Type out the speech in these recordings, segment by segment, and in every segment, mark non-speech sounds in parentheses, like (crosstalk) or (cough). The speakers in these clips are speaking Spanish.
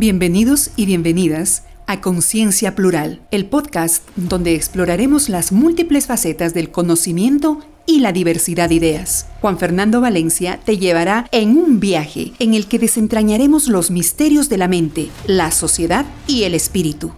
Bienvenidos y bienvenidas a Conciencia Plural, el podcast donde exploraremos las múltiples facetas del conocimiento y la diversidad de ideas. Juan Fernando Valencia te llevará en un viaje en el que desentrañaremos los misterios de la mente, la sociedad y el espíritu.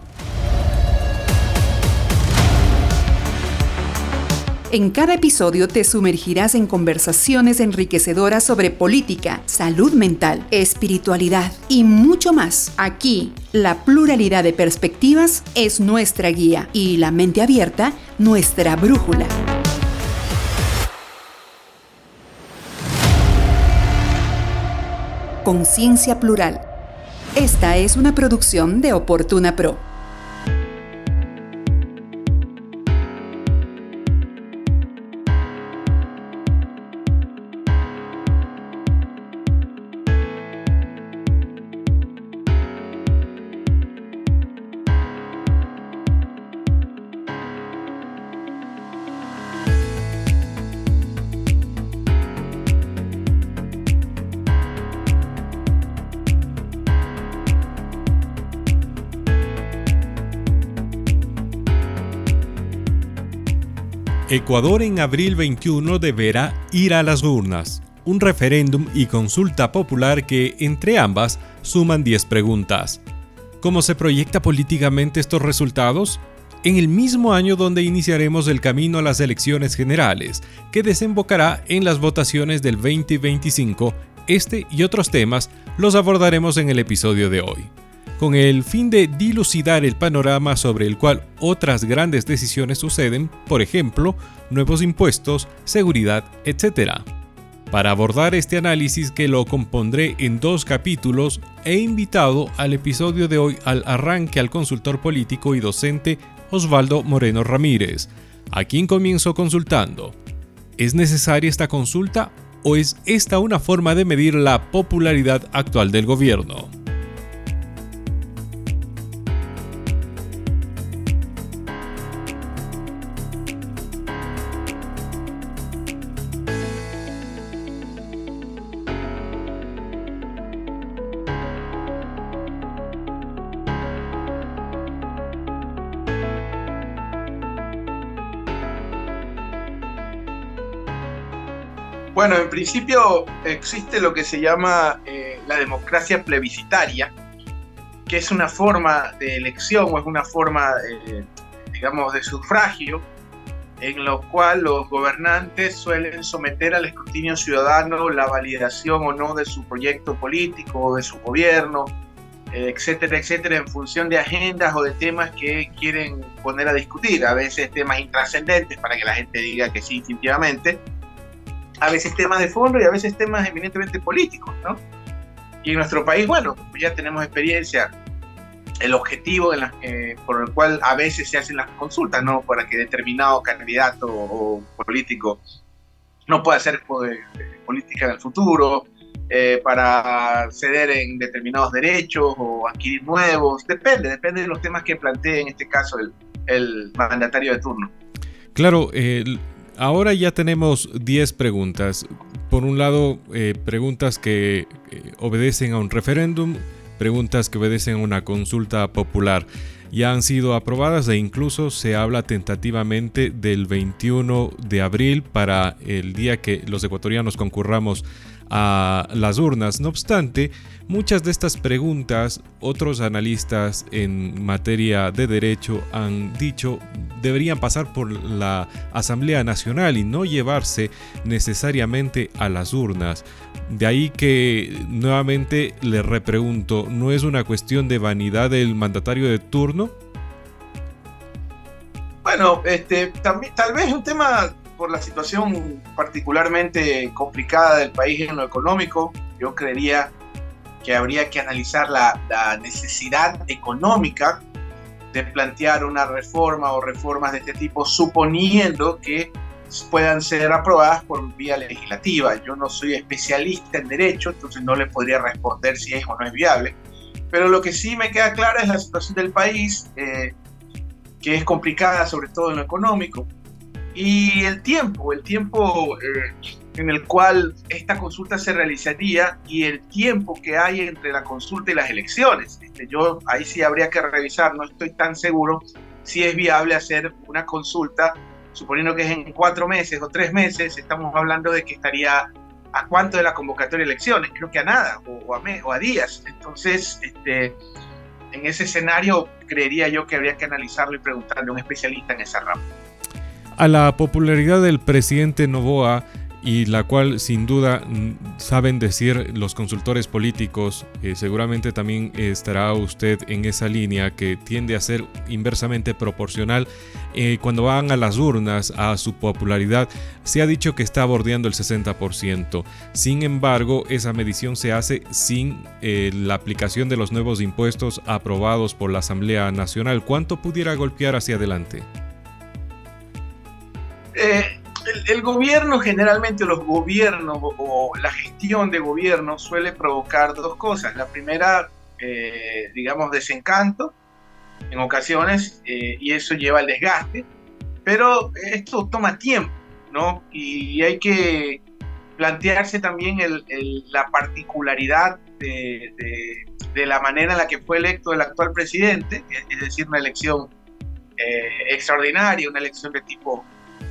En cada episodio te sumergirás en conversaciones enriquecedoras sobre política, salud mental, espiritualidad y mucho más. Aquí, la pluralidad de perspectivas es nuestra guía y la mente abierta nuestra brújula. Conciencia Plural. Esta es una producción de Oportuna Pro. Ecuador en abril 21 deberá ir a las urnas, un referéndum y consulta popular que, entre ambas, suman 10 preguntas. ¿Cómo se proyecta políticamente estos resultados? En el mismo año donde iniciaremos el camino a las elecciones generales, que desembocará en las votaciones del 2025, este y otros temas los abordaremos en el episodio de hoy con el fin de dilucidar el panorama sobre el cual otras grandes decisiones suceden, por ejemplo, nuevos impuestos, seguridad, etc. Para abordar este análisis que lo compondré en dos capítulos, he invitado al episodio de hoy al arranque al consultor político y docente Osvaldo Moreno Ramírez, a quien comienzo consultando. ¿Es necesaria esta consulta o es esta una forma de medir la popularidad actual del gobierno? Principio existe lo que se llama eh, la democracia plebiscitaria, que es una forma de elección o es una forma, eh, digamos, de sufragio, en lo cual los gobernantes suelen someter al escrutinio ciudadano la validación o no de su proyecto político, de su gobierno, eh, etcétera, etcétera, en función de agendas o de temas que quieren poner a discutir, a veces temas intrascendentes para que la gente diga que sí instintivamente, a veces temas de fondo y a veces temas eminentemente políticos, ¿no? Y en nuestro país, bueno, ya tenemos experiencia, el objetivo por el cual a veces se hacen las consultas, ¿no? Para que determinado candidato o político no pueda hacer política en el futuro, eh, para ceder en determinados derechos o adquirir nuevos, depende, depende de los temas que plantee en este caso el, el mandatario de turno. Claro, el Ahora ya tenemos 10 preguntas. Por un lado, eh, preguntas que eh, obedecen a un referéndum, preguntas que obedecen a una consulta popular. Ya han sido aprobadas e incluso se habla tentativamente del 21 de abril para el día que los ecuatorianos concurramos a las urnas. No obstante, muchas de estas preguntas, otros analistas en materia de derecho han dicho deberían pasar por la Asamblea Nacional y no llevarse necesariamente a las urnas. De ahí que nuevamente le repregunto, ¿no es una cuestión de vanidad del mandatario de turno? Bueno, este, tal vez un tema por la situación particularmente complicada del país en lo económico, yo creería que habría que analizar la, necesidad económica de plantear una reforma o reformas de este tipo, suponiendo que puedan ser aprobadas por vía legislativa. Yo no soy especialista en derecho, entonces no le podría responder si es o no es viable. Pero lo que sí me queda claro es la situación del país, eh, que es complicada, sobre todo en lo económico. Y el tiempo, el tiempo, eh, en el cual esta consulta se realizaría y el tiempo que hay entre la consulta y las elecciones. Este, yo ahí sí habría que revisar, no estoy tan seguro si es viable hacer una consulta, suponiendo que es en cuatro meses o tres meses, estamos hablando de que estaría a cuánto de la convocatoria de elecciones, creo que a nada, o, a, o a días. Entonces, este, en ese escenario creería yo que habría que analizarlo y preguntarle a un especialista en esa rama. A la popularidad del presidente Novoa y la cual sin duda saben decir los consultores políticos, eh, seguramente también estará usted en esa línea que tiende a ser inversamente proporcional eh, cuando van a las urnas a su popularidad. Se ha dicho que está bordeando el 60%. Sin embargo, esa medición se hace sin eh, la aplicación de los nuevos impuestos aprobados por la Asamblea Nacional. ¿Cuánto pudiera golpear hacia adelante? Eh, el, gobierno, generalmente los gobiernos o, la gestión de gobierno suele provocar dos cosas. La primera, eh, digamos, desencanto en ocasiones eh, y eso lleva al desgaste, pero esto toma tiempo, ¿no? Y, hay que plantearse también la particularidad de, la manera en la que fue electo el actual presidente, es decir, una elección extraordinaria, una elección de tipo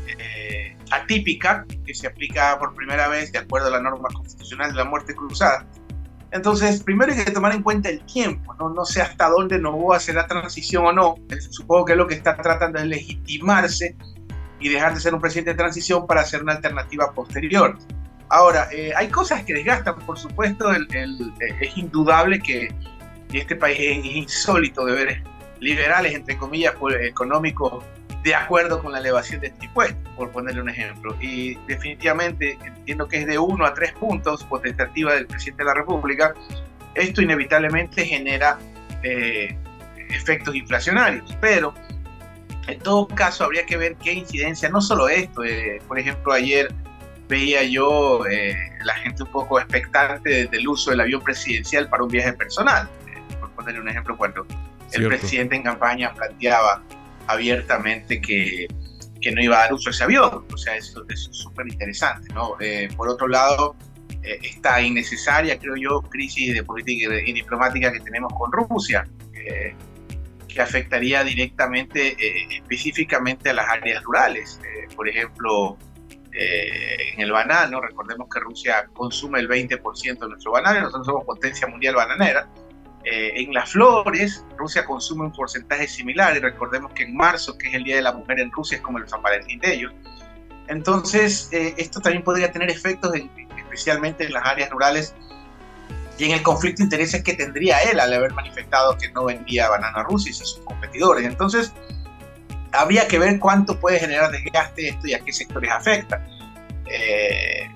eh, atípica que se aplica por primera vez de acuerdo a la norma constitucional de la muerte cruzada. Entonces, primero hay que tomar en cuenta el tiempo, no, no sé hasta dónde a hacer la transición o no. Supongo que es lo que está tratando de legitimarse y dejar de ser un presidente de transición para hacer una alternativa posterior. Ahora, eh, hay cosas que desgastan, por supuesto, el, es indudable que este país es insólito de ver liberales, entre comillas, económicos de acuerdo con la elevación de este impuesto, por ponerle un ejemplo. Y definitivamente entiendo que es de uno a tres puntos potestativa del presidente de la República. Esto inevitablemente genera eh, efectos inflacionarios, pero en todo caso habría que ver qué incidencia, no solo esto, eh, por ejemplo ayer veía yo eh, la gente un poco expectante del uso del avión presidencial para un viaje personal, por ponerle un ejemplo, cuando el presidente en campaña planteaba abiertamente que, que, no iba a dar uso a ese avión. O sea, eso, es súper interesante, ¿no? Eh, por otro lado, eh, esta innecesaria, creo yo, crisis de política y diplomática que tenemos con Rusia, que afectaría directamente, eh, específicamente a las áreas rurales. por ejemplo, en el banano, recordemos que Rusia consume el 20% de nuestro banano, nosotros somos potencia mundial bananera, eh, en las flores, Rusia consume un porcentaje similar y recordemos que en marzo, que es el Día de la Mujer en Rusia, es como el San Valentín de ellos. Entonces, eh, esto también podría tener efectos especialmente en las áreas rurales y en el conflicto de intereses que tendría él al haber manifestado que no vendía banana a Rusia y a sus competidores. Entonces, habría que ver cuánto puede generar desgaste esto y a qué sectores afecta. Eh,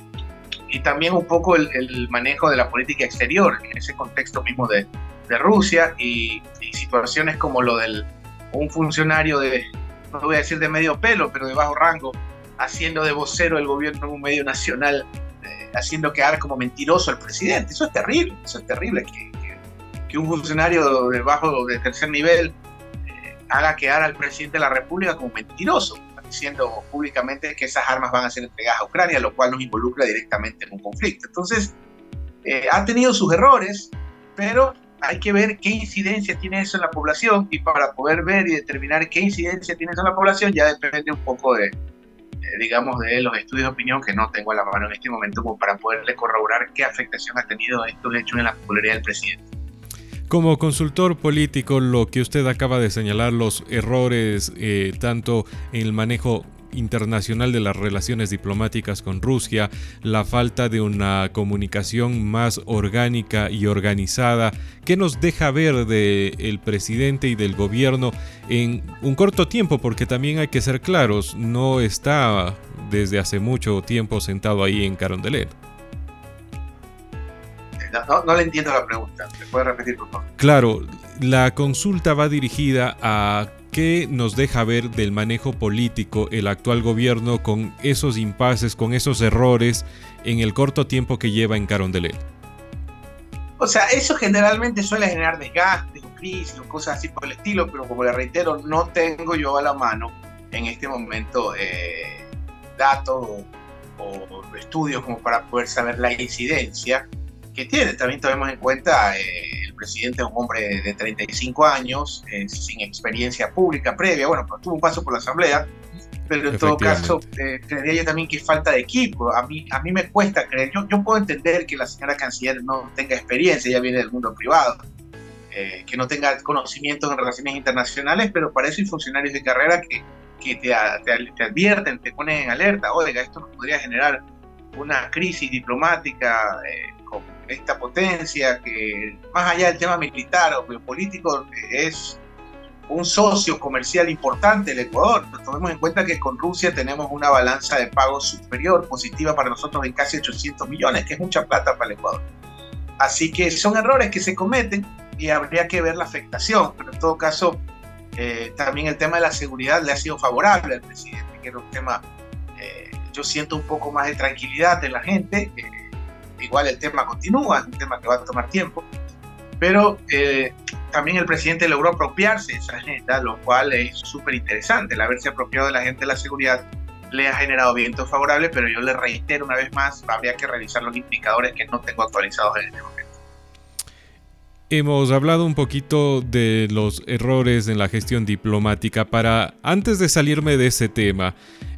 y también un poco el, el, manejo de la política exterior en ese contexto mismo de, de Rusia y, situaciones como lo del un funcionario de, no voy a decir de medio pelo, pero de bajo rango, haciendo de vocero el gobierno en un medio nacional, eh, haciendo quedar como mentiroso al presidente. Eso es terrible, eso es terrible, que, que, un funcionario de bajo, de tercer nivel, eh, haga quedar al presidente de la República como mentiroso, diciendo públicamente que esas armas van a ser entregadas a Ucrania, lo cual nos involucra directamente en un conflicto. Entonces, eh, ha tenido sus errores, pero hay que ver qué incidencia tiene eso en la población y para poder ver y determinar qué incidencia tiene eso en la población ya depende un poco de, eh, digamos, de los estudios de opinión que no tengo a la mano en este momento como para poderle corroborar qué afectación ha tenido estos hechos en la popularidad del presidente. Como consultor político, lo que usted acaba de señalar, los errores eh, tanto en el manejo internacional de las relaciones diplomáticas con Rusia, la falta de una comunicación más orgánica y organizada, que nos deja ver del presidente y del gobierno en un corto tiempo, porque también hay que ser claros, no está desde hace mucho tiempo sentado ahí en Carondelet. No, no, le entiendo la pregunta. ¿Me puede repetir, por favor? Claro, la consulta va dirigida a ¿Qué nos deja ver del manejo político el actual gobierno con esos impases, con esos errores en el corto tiempo que lleva en Carondelet? O sea, eso generalmente suele generar desgaste, o crisis o cosas así por el estilo, pero como le reitero, no tengo yo a la mano en este momento eh, datos o estudios como para poder saber la incidencia que tiene. También tomemos en cuenta, eh, el presidente es un hombre de 35 años, eh, sin experiencia pública previa, bueno, pues tuvo un paso por la Asamblea, pero en todo caso, eh, creería yo también que falta de equipo. A mí, a mí me cuesta creer, yo, yo puedo entender que la señora canciller no tenga experiencia, ella viene del mundo privado, que no tenga conocimientos en relaciones internacionales, pero para eso hay funcionarios de carrera que, que te, te, te advierten, te ponen en alerta, oiga, esto nos podría generar una crisis diplomática eh, esta potencia que más allá del tema militar o geopolítico es un socio comercial importante el Ecuador. Tomemos en cuenta que con Rusia tenemos una balanza de pagos superior, positiva para nosotros en casi 800 millones, que es mucha plata para el Ecuador. Así que son errores que se cometen y habría que ver la afectación, pero en todo caso eh, también el tema de la seguridad le ha sido favorable al presidente, que era un tema yo siento un poco más de tranquilidad en la gente. Igual el tema continúa, es un tema que va a tomar tiempo, pero eh, también el presidente logró apropiarse de esa agenda, lo cual es súper interesante. El haberse apropiado de la gente de la seguridad le ha generado vientos favorables, pero yo le reitero una vez más, habría que revisar los indicadores que no tengo actualizados en este momento. Hemos hablado un poquito de los errores en la gestión diplomática. Para, antes de salirme de ese tema,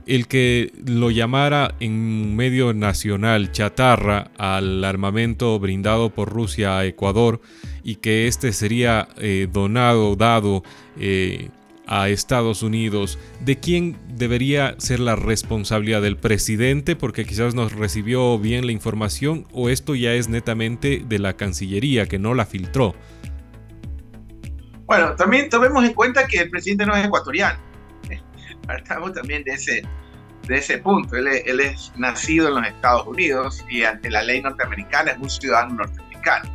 el que lo llamara en medio nacional chatarra al armamento brindado por Rusia a Ecuador y que este sería eh, donado, dado eh, a Estados Unidos, ¿de quién debería ser la responsabilidad del presidente? Porque quizás nos recibió bien la información o esto ya es netamente de la Cancillería que no la filtró. Bueno, también tomemos en cuenta que el presidente no es ecuatoriano. Partamos también de ese, de ese punto. Él él es nacido en los Estados Unidos y ante la ley norteamericana es un ciudadano norteamericano,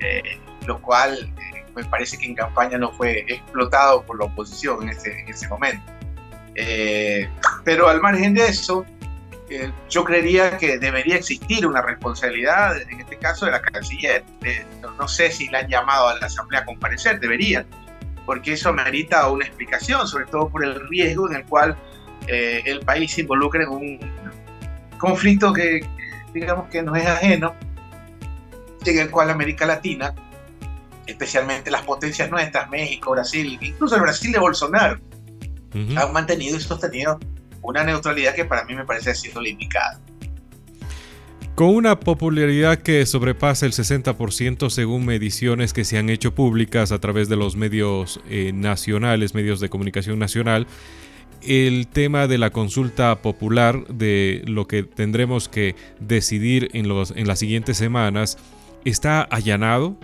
eh, lo cual me parece que en campaña no fue explotado por la oposición en ese, en ese momento. Eh, pero al margen de eso, eh, yo creería que debería existir una responsabilidad, en este caso de la canciller. no, sé si la han llamado a la Asamblea a comparecer, deberían, porque eso merita una explicación, sobre todo por el riesgo en el cual eh, el país se involucra en un conflicto que, digamos que no es ajeno, en el cual América Latina especialmente las potencias nuestras, México, Brasil, incluso el Brasil de Bolsonaro, han mantenido y sostenido una neutralidad que para mí me parece siendo limitada. Con una popularidad que sobrepasa el 60% según mediciones que se han hecho públicas a través de los medios eh, nacionales, medios de comunicación nacional, el tema de la consulta popular, de lo que tendremos que decidir en, los, en las siguientes semanas, está allanado.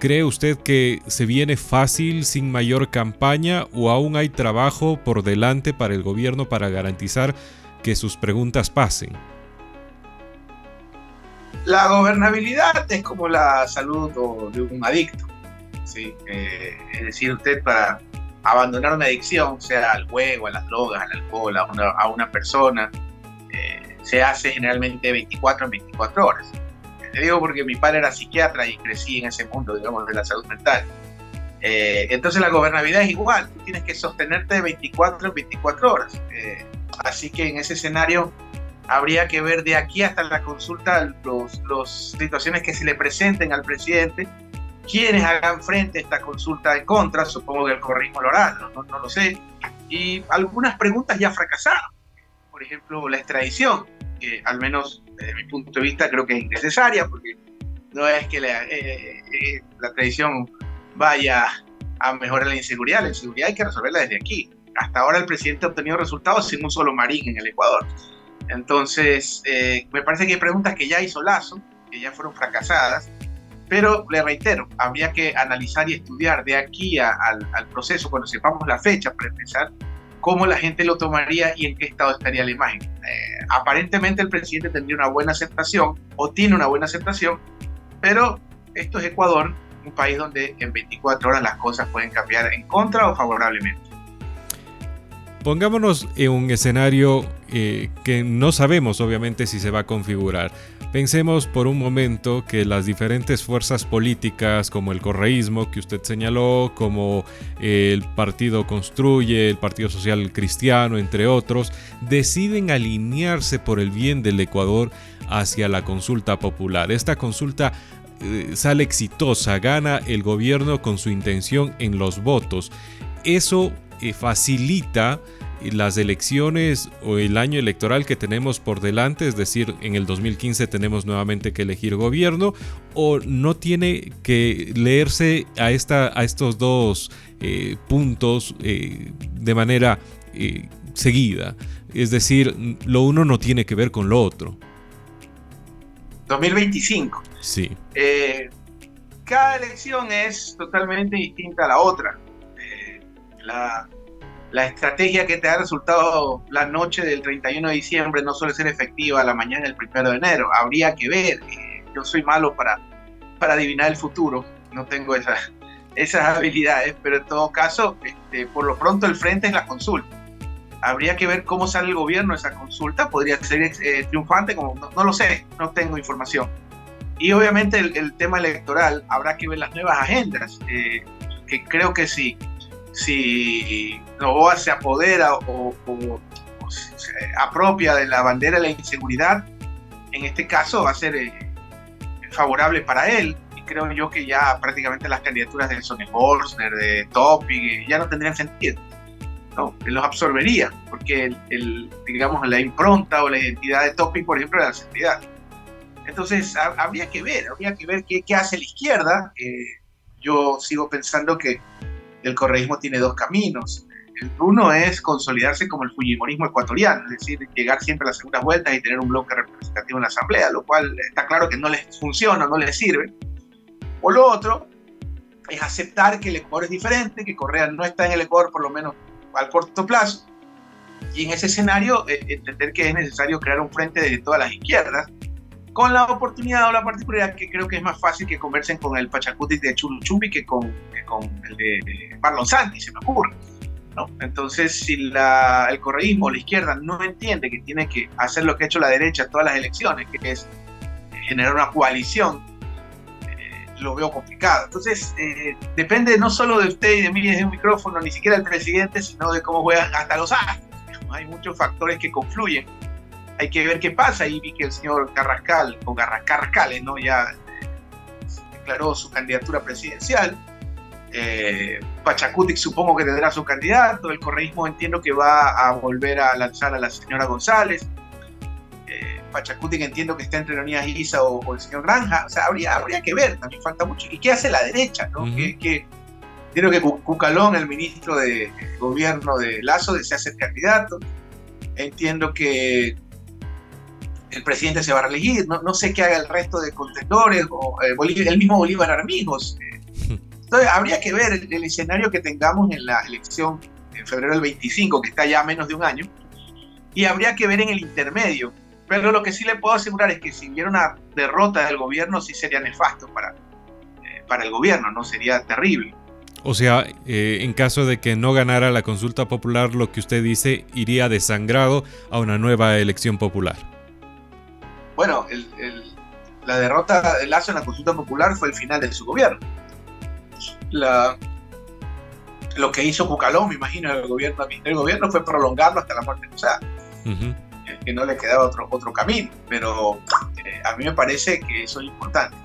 ¿Cree usted que se viene fácil sin mayor campaña o aún hay trabajo por delante para el gobierno para garantizar que sus preguntas pasen? La gobernabilidad es como la salud de un adicto. ¿sí? Eh, es decir, usted para abandonar una adicción, sea al juego, a las drogas, al alcohol, a una, persona, eh, se hace generalmente 24 en 24 horas te digo porque mi padre era psiquiatra y crecí en ese mundo, digamos, de la salud mental. Eh, entonces la gobernabilidad es igual, tú tienes que sostenerte de 24 en 24 horas. Así que en ese escenario habría que ver de aquí hasta la consulta las situaciones que se le presenten al presidente, quienes hagan frente a esta consulta en contra, supongo que el corrismo lo hará, no, no lo sé, y algunas preguntas ya fracasaron, por ejemplo la extradición, que al menos desde mi punto de vista creo que es innecesaria, porque no es que la, eh, eh, la tradición vaya a mejorar la inseguridad, la inseguridad hay que resolverla desde aquí. Hasta ahora el presidente ha obtenido resultados sin un solo marín en el Ecuador. Entonces, eh, me parece que hay preguntas que ya hizo Lazo, que ya fueron fracasadas, pero le reitero, habría que analizar y estudiar de aquí al, proceso, cuando sepamos la fecha para empezar, cómo la gente lo tomaría y en qué estado estaría la imagen. Eh, aparentemente el presidente tendría una buena aceptación o tiene una buena aceptación, pero esto es Ecuador, un país donde en 24 horas las cosas pueden cambiar en contra o favorablemente. Pongámonos en un escenario eh, que no sabemos obviamente si se va a configurar. Pensemos por un momento que las diferentes fuerzas políticas, como el correísmo que usted señaló, como el Partido Construye, el Partido Social Cristiano, entre otros, deciden alinearse por el bien del Ecuador hacia la consulta popular. Esta consulta eh, sale exitosa, gana el gobierno con su intención en los votos. Eso eh, facilita las elecciones o el año electoral que tenemos por delante, es decir, en el 2015 tenemos nuevamente que elegir gobierno, o no tiene que leerse a, esta, a estos dos eh, puntos eh, de manera eh, seguida. Es decir, lo uno no tiene que ver con lo otro. 2025. Sí. cada elección es totalmente distinta a la otra. La la estrategia que te ha resultado la noche del 31 de diciembre no suele ser efectiva la mañana del 1 de enero. Habría que ver. Eh, yo soy malo para, para adivinar el futuro. No tengo esas, esas habilidades, pero en todo caso, este, por lo pronto el frente es la consulta. Habría que ver cómo sale el gobierno esa consulta. Podría ser eh, triunfante, como no, lo sé, no tengo información. Y obviamente el, tema electoral, habrá que ver las nuevas agendas, eh, que creo que sí si Novoa se apodera o, se apropia de la bandera de la inseguridad, en este caso va a ser eh, favorable para él. Y creo yo que ya prácticamente las candidaturas de Sonny Bolsner, de Topic, ya no tendrían sentido. No, él los absorbería, porque el, digamos, la impronta o la identidad de Topic, por ejemplo, era la seguridad. Entonces, habría que ver, habría que ver qué, hace la izquierda. Eh, yo sigo pensando que el correísmo tiene dos caminos. Uno es consolidarse como el fujimorismo ecuatoriano, es decir, llegar siempre a las segundas vueltas y tener un bloque representativo en la asamblea, lo cual está claro que no les funciona, no les sirve. O lo otro es aceptar que el Ecuador es diferente, que Correa no está en el Ecuador por lo menos al corto plazo, y en ese escenario eh, entender que es necesario crear un frente de todas las izquierdas con la oportunidad o la particularidad que creo que es más fácil que conversen con el Pachacuti de Chuluchumbi que con, con el de Marlon Santi, se me ocurre. ¿no? Entonces, si la, el correísmo, la izquierda, no entiende que tiene que hacer lo que ha hecho la derecha todas las elecciones, que es generar una coalición, eh, lo veo complicado. Entonces, eh, depende no solo de usted y de mí desde un micrófono, ni siquiera del presidente, sino de cómo juegan hasta los astros. Hay muchos factores que confluyen hay que ver qué pasa. Y vi que el señor Carrascal, o Carrascales, ¿no? ya declaró su candidatura presidencial. Eh, Pachacutic supongo que tendrá su candidato. El correísmo entiendo que va a volver a lanzar a la señora González. Eh, Pachacutic entiendo que está entre Leonidas Isa o, el señor Granja. O sea, habría, habría que ver, también falta mucho. ¿Y qué hace la derecha? ¿no? que, creo que Cucalón, el ministro de gobierno de Lazo, desea ser candidato. Entiendo que el presidente se va a reelegir, no, sé qué haga el resto de contendores, o eh, el mismo Bolívar Armigos. Entonces, habría que ver el, escenario que tengamos en la elección en febrero del 25, que está ya a menos de un año, y habría que ver en el intermedio. Pero lo que sí le puedo asegurar es que si hubiera una derrota del gobierno, sí sería nefasto para, eh, para el gobierno, no sería terrible. O sea, eh, en caso de que no ganara la consulta popular, lo que usted dice iría desangrado a una nueva elección popular bueno, la derrota de Lazo en la consulta popular fue el final de su gobierno. lo que hizo Cucalón, me imagino, el gobierno, el gobierno fue prolongarlo hasta la muerte o sea, que no le quedaba otro, otro camino. Pero eh, a mí me parece que eso es importante.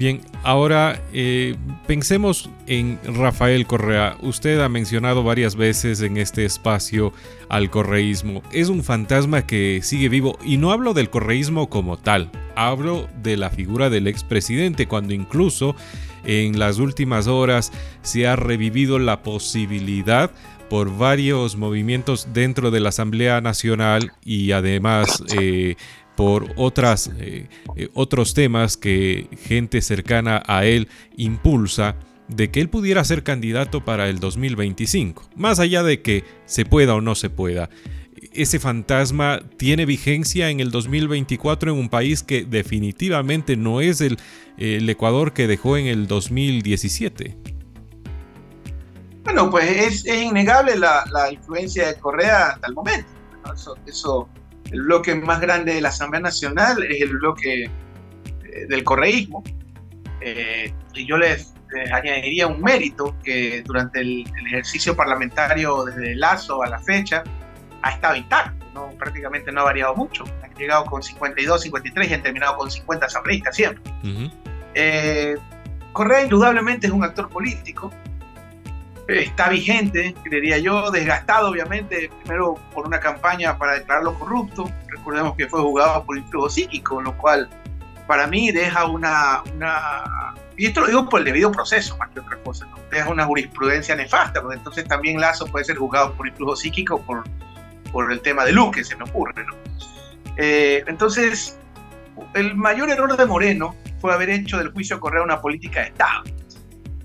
Bien, ahora eh, pensemos en Rafael Correa. Usted ha mencionado varias veces en este espacio al correísmo. Es un fantasma que sigue vivo y no hablo del correísmo como tal, hablo de la figura del expresidente cuando incluso en las últimas horas se ha revivido la posibilidad por varios movimientos dentro de la Asamblea Nacional y además eh, por otras, eh, eh, otros temas que gente cercana a él impulsa de que él pudiera ser candidato para el 2025, más allá de que se pueda o no se pueda. Ese fantasma tiene vigencia en el 2024 en un país que definitivamente no es el, Ecuador que dejó en el 2017. Bueno, pues es, innegable la, influencia de Correa hasta el momento. eso El bloque más grande de la Asamblea Nacional es el bloque eh, del correísmo. Eh, y yo les, añadiría un mérito que durante el, ejercicio parlamentario desde Lazo a la fecha ha estado intacto, ¿no? prácticamente no ha variado mucho. Han llegado con 52, 53 y han terminado con 50 asambleístas siempre. Correa indudablemente es un actor político, está vigente, creería yo, desgastado obviamente, primero por una campaña para declararlo corrupto, recordemos que fue juzgado por influjo psíquico, lo cual para mí deja una, y esto lo digo por el debido proceso más que otra cosa, deja una jurisprudencia nefasta, porque entonces también Lazo puede ser juzgado por influjo psíquico por, por el tema de Luque, se me ocurre. ¿no? Eh, entonces, el mayor error de Moreno fue haber hecho del juicio Correa una política de Estado.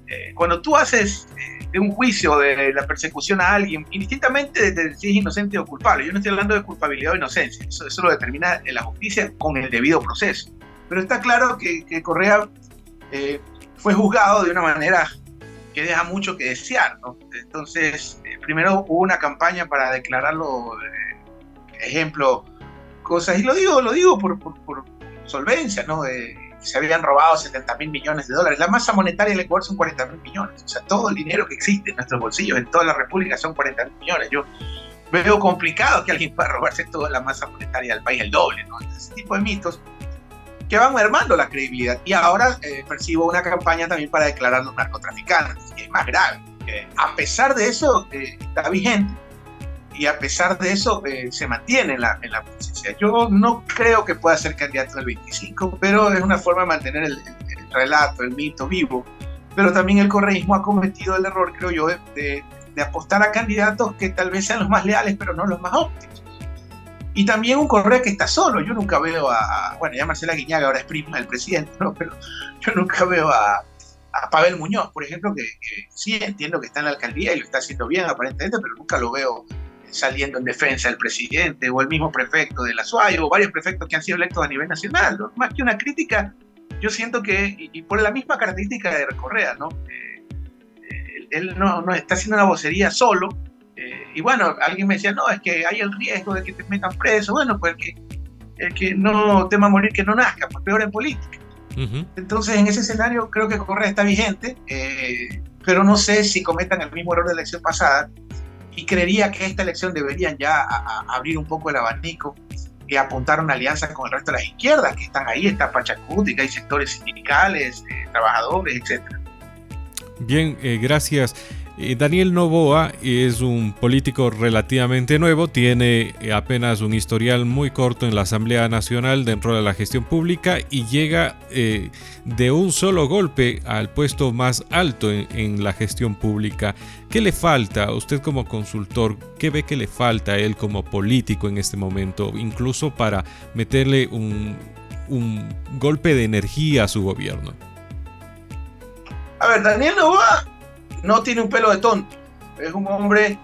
Eh, cuando tú haces de un juicio de la persecución a alguien, indistintamente de si es inocente o culpable, yo no estoy hablando de culpabilidad o inocencia, eso, lo determina la justicia con el debido proceso. Pero está claro que, Correa eh, fue juzgado de una manera que deja mucho que desear. Entonces, primero hubo una campaña para declararlo, ejemplo, cosas, y lo digo, lo digo por, por, solvencia, ¿no? Se habían robado 70 mil millones de dólares. La masa monetaria del Ecuador son 40 mil millones. O sea, todo el dinero que existe en nuestros bolsillos, en toda la República, son 40 mil millones. Yo veo complicado que alguien pueda robarse toda la masa monetaria del país, el doble, ¿no? Ese tipo de mitos que van mermando la credibilidad. Y ahora eh, percibo una campaña también para declarar los narcotraficantes, que es más grave. a pesar de eso, eh, está vigente y a pesar de eso eh, se mantiene en la, en la presidencia. Yo no creo que pueda ser candidato al 25, pero es una forma de mantener el, relato, el mito vivo. Pero también el correísmo ha cometido el error, creo yo, de, apostar a candidatos que tal vez sean los más leales, pero no los más óptimos. Y también un Correa que está solo. Yo nunca veo a, bueno, ya Marcela Guiñaga ahora es prima del presidente, ¿no? pero yo nunca veo a, a Pavel Muñoz, por ejemplo, que, sí entiendo que está en la alcaldía y lo está haciendo bien aparentemente, pero nunca lo veo saliendo en defensa del presidente o el mismo prefecto de la SUAY o varios prefectos que han sido electos a nivel nacional. Más que una crítica, yo siento que, y, por la misma característica de Correa, ¿no? Eh, eh, él no, no, está haciendo una vocería solo. Eh, y bueno, alguien me decía, no, es que hay el riesgo de que te metan preso. Bueno, pues el que, el que no tema morir que no nazca, pues peor en política. Entonces, en ese escenario creo que Correa está vigente, pero no sé si cometan el mismo error de la elección pasada, y creería que esta elección deberían ya abrir un poco el abanico y apuntar una alianza con el resto de las izquierdas que están ahí, está Pachacuti, que hay sectores sindicales, eh, trabajadores, etc. Bien, eh, gracias. Daniel Novoa es un político relativamente nuevo, tiene apenas un historial muy corto en la Asamblea Nacional dentro de la gestión pública y llega eh, de un solo golpe al puesto más alto en, la gestión pública. ¿Qué le falta a usted como consultor? ¿Qué ve que le falta a él como político en este momento, incluso para meterle un, un golpe de energía a su gobierno? A ver, Daniel Novoa no tiene un pelo de tonto. Es un hombre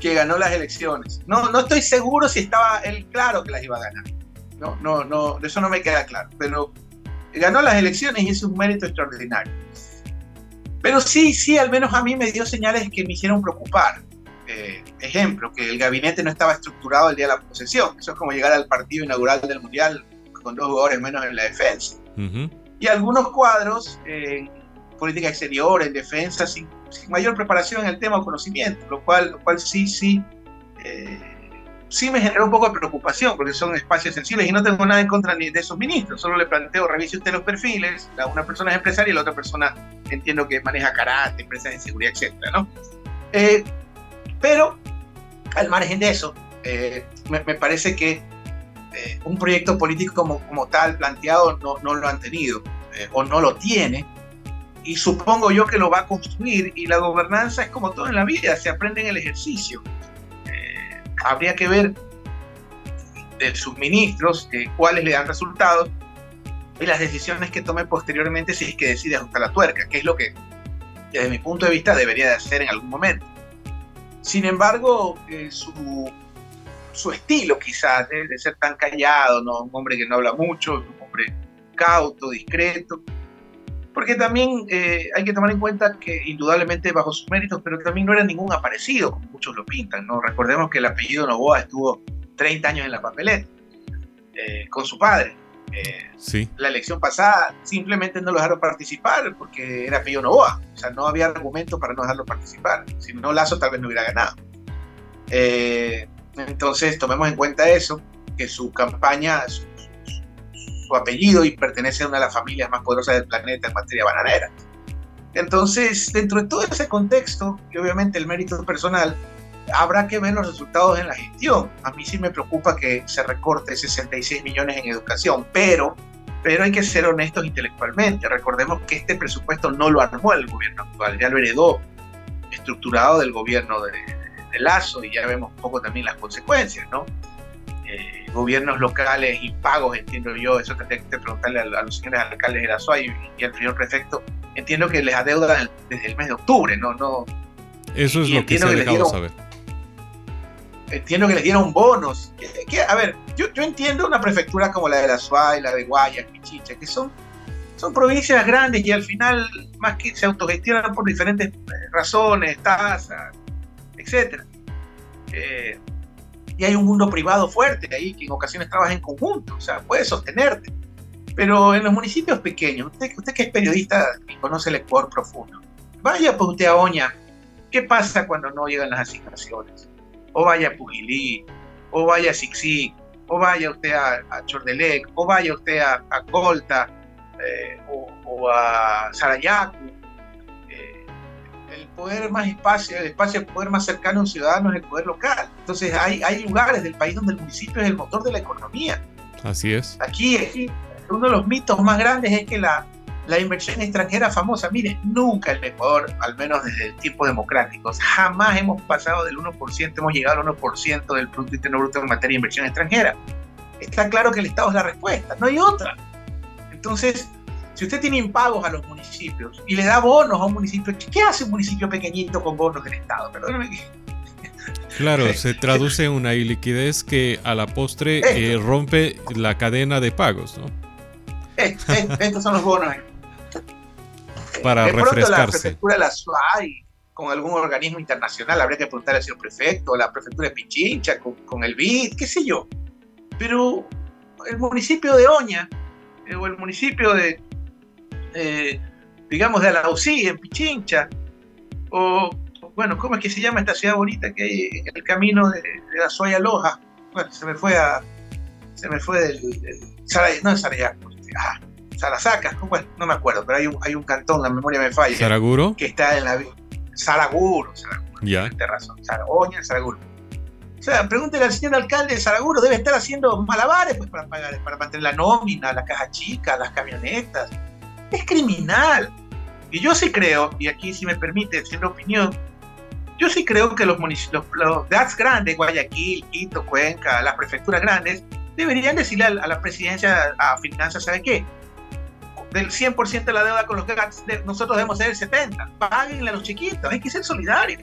que ganó las elecciones. No, no estoy seguro si estaba él claro que las iba a ganar. No, no, no, eso no me queda claro. Pero ganó las elecciones y es un mérito extraordinario. Pero sí, sí, al menos a mí me dio señales que me hicieron preocupar. Eh, ejemplo, que el gabinete no estaba estructurado el día de la posesión. Eso es como llegar al partido inaugural del Mundial con dos jugadores menos en la defensa. Y algunos cuadros en política exterior, en defensa, sin sin mayor preparación en el tema o conocimiento, lo cual, lo cual sí, sí, eh, sí me generó un poco de preocupación, porque son espacios sensibles y no tengo nada en contra ni de esos ministros, solo le planteo, revise usted los perfiles, la, una persona es empresaria y la otra persona entiendo que maneja karate, empresas de seguridad, etc. ¿no? Eh, pero, al margen de eso, eh, me, me, parece que un proyecto político como, como tal planteado no, no lo han tenido o no lo tiene y supongo yo que lo va a construir y la gobernanza es como todo en la vida, se aprende en el ejercicio. Eh, habría que ver de sus ministros eh, cuáles le dan resultados y las decisiones que tome posteriormente si es que decide ajustar la tuerca, que es lo que desde mi punto de vista debería de hacer en algún momento. Sin embargo, eh, su, su, estilo quizás de ser tan callado, ¿no? un hombre que no habla mucho, un hombre cauto, discreto, porque también eh, hay que tomar en cuenta que indudablemente bajo sus méritos, pero también no era ningún aparecido, como muchos lo pintan, ¿no? Recordemos que el apellido Novoa estuvo 30 años en la papeleta eh, con su padre. Eh, sí. La elección pasada simplemente no lo dejaron participar porque era Pío Novoa. O sea, no había argumento para no dejarlo participar. Si no, Lazo tal vez no hubiera ganado. Eh, entonces, tomemos en cuenta eso, que su campaña, su, su, apellido y pertenece a una de las familias más poderosas del planeta en materia bananera. Entonces, dentro de todo ese contexto, y obviamente el mérito personal, habrá que ver los resultados en la gestión. A mí sí me preocupa que se recorte 66 millones en educación, pero, pero hay que ser honestos intelectualmente. Recordemos que este presupuesto no lo armó el gobierno actual, ya lo heredó estructurado del gobierno de, Lazo y ya vemos un poco también las consecuencias, ¿no? Eh, gobiernos locales y pagos, entiendo yo, eso tendría que preguntarle a, los señores alcaldes de la y, y al señor prefecto, entiendo que les adeudan desde el mes de octubre, ¿no? no eso es lo que se ha dejado saber entiendo que les dieron bonos. a ver, yo, entiendo una prefectura como la de la Suárez, la de Guayas, Pichicha, que son, son provincias grandes y al final más que se autogestionan por diferentes razones, tasas, etc. Eh, y hay un mundo privado fuerte ahí que en ocasiones trabaja en conjunto, o sea, puede sostenerte. Pero en los municipios pequeños, usted, usted que es periodista y conoce el Ecuador profundo, vaya pues usted a Oña, ¿qué pasa cuando no llegan las asignaciones? o vaya a Pujilí, o vaya a Sixi, o vaya usted a, Chordelec, o vaya usted a, a Colta, eh, o, a Sarayacu. El poder más espacio, el espacio, el poder más cercano a un ciudadano es el poder local. Entonces hay, hay lugares del país donde el municipio es el motor de la economía. Así es. Aquí, aquí uno de los mitos más grandes es que la, la inversión extranjera famosa, mire, nunca el Ecuador, al menos desde tiempos democráticos, jamás hemos pasado del 1%, hemos llegado al 1% del Producto Interno Bruto en materia de inversión extranjera. Está claro que el Estado es la respuesta, no hay otra. Entonces, si usted tiene impagos a los municipios y le da bonos a un municipio, ¿qué hace un municipio pequeñito con bonos del Estado? Perdóname. Claro, (laughs) se traduce en una iliquidez que a la postre eh, rompe la cadena de pagos, ¿no? estos son los bonos (laughs) para de refrescarse. la prefectura de la SUAI con algún organismo internacional, habría que preguntarle al señor prefecto, la prefectura de Pichincha, con, el BID, qué sé yo. Pero el municipio de Oña, eh, o el municipio de, eh, digamos, de Alausí, en Pichincha, o, bueno, ¿cómo es que se llama esta ciudad bonita que hay en el camino de, la Soya Loja? Bueno, se me fue a, se me fue del, no es Sarayaco, ah, Sarasaca, bueno, no me acuerdo, pero hay un, hay un cantón, la memoria me falla. ¿Saraguro? Que está en la. Saraguro, Saraguro. Ya. Tienes razón, Saragoña, Saraguro. O sea, pregúntele al señor alcalde de Saraguro, debe estar haciendo malabares pues, para pagar, para mantener la nómina, la caja chica, las camionetas. Es criminal. Y yo sí creo, y aquí si me permite decir opinión, yo sí creo que los municipios, los DAX grandes, Guayaquil, Quito, Cuenca, las prefecturas grandes, deberían decirle a, la presidencia, a finanzas, ¿sabe qué? del 100% de la deuda con los GATS, nosotros debemos ser el 70%. Páguenle a los chiquitos, hay que ser solidarios.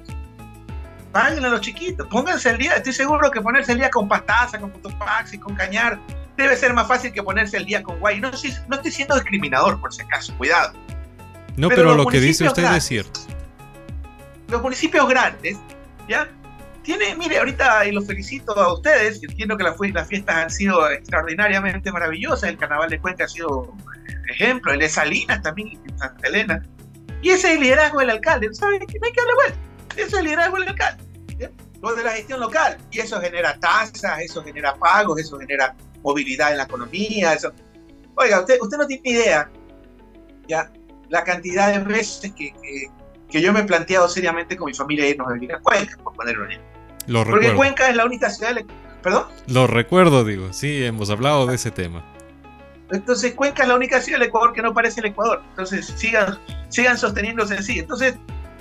Páguenle a los chiquitos, pónganse el día. Estoy seguro que ponerse el día con Pastaza, con y con Cañar, debe ser más fácil que ponerse el día con Guay. No, no estoy siendo discriminador, por si acaso, cuidado. No, pero, lo que dice usted es cierto. Los municipios grandes, ¿ya? Tiene, mire, ahorita y los felicito a ustedes, entiendo que las fiestas han sido extraordinariamente maravillosas, el carnaval de Cuenca ha sido ejemplo, el de Salinas también, en Santa Elena. Y ese es el liderazgo del alcalde. ¿Sabes? No hay que darle vuelta. Ese es el liderazgo del alcalde. Lo de la gestión local. Y eso genera tasas, eso genera pagos, eso genera movilidad en la economía. Eso. Oiga, usted, usted no tiene idea ya la cantidad de veces que, que, yo me he planteado seriamente con mi familia irnos a vivir a Cuenca, por ponerlo en Lo Porque Cuenca es la única ciudad. ¿Perdón? Lo recuerdo, digo. Sí, hemos hablado de ese tema. Entonces Cuenca es la única ciudad del Ecuador que no parece el Ecuador. Entonces sigan, sigan sosteniéndose así. Entonces,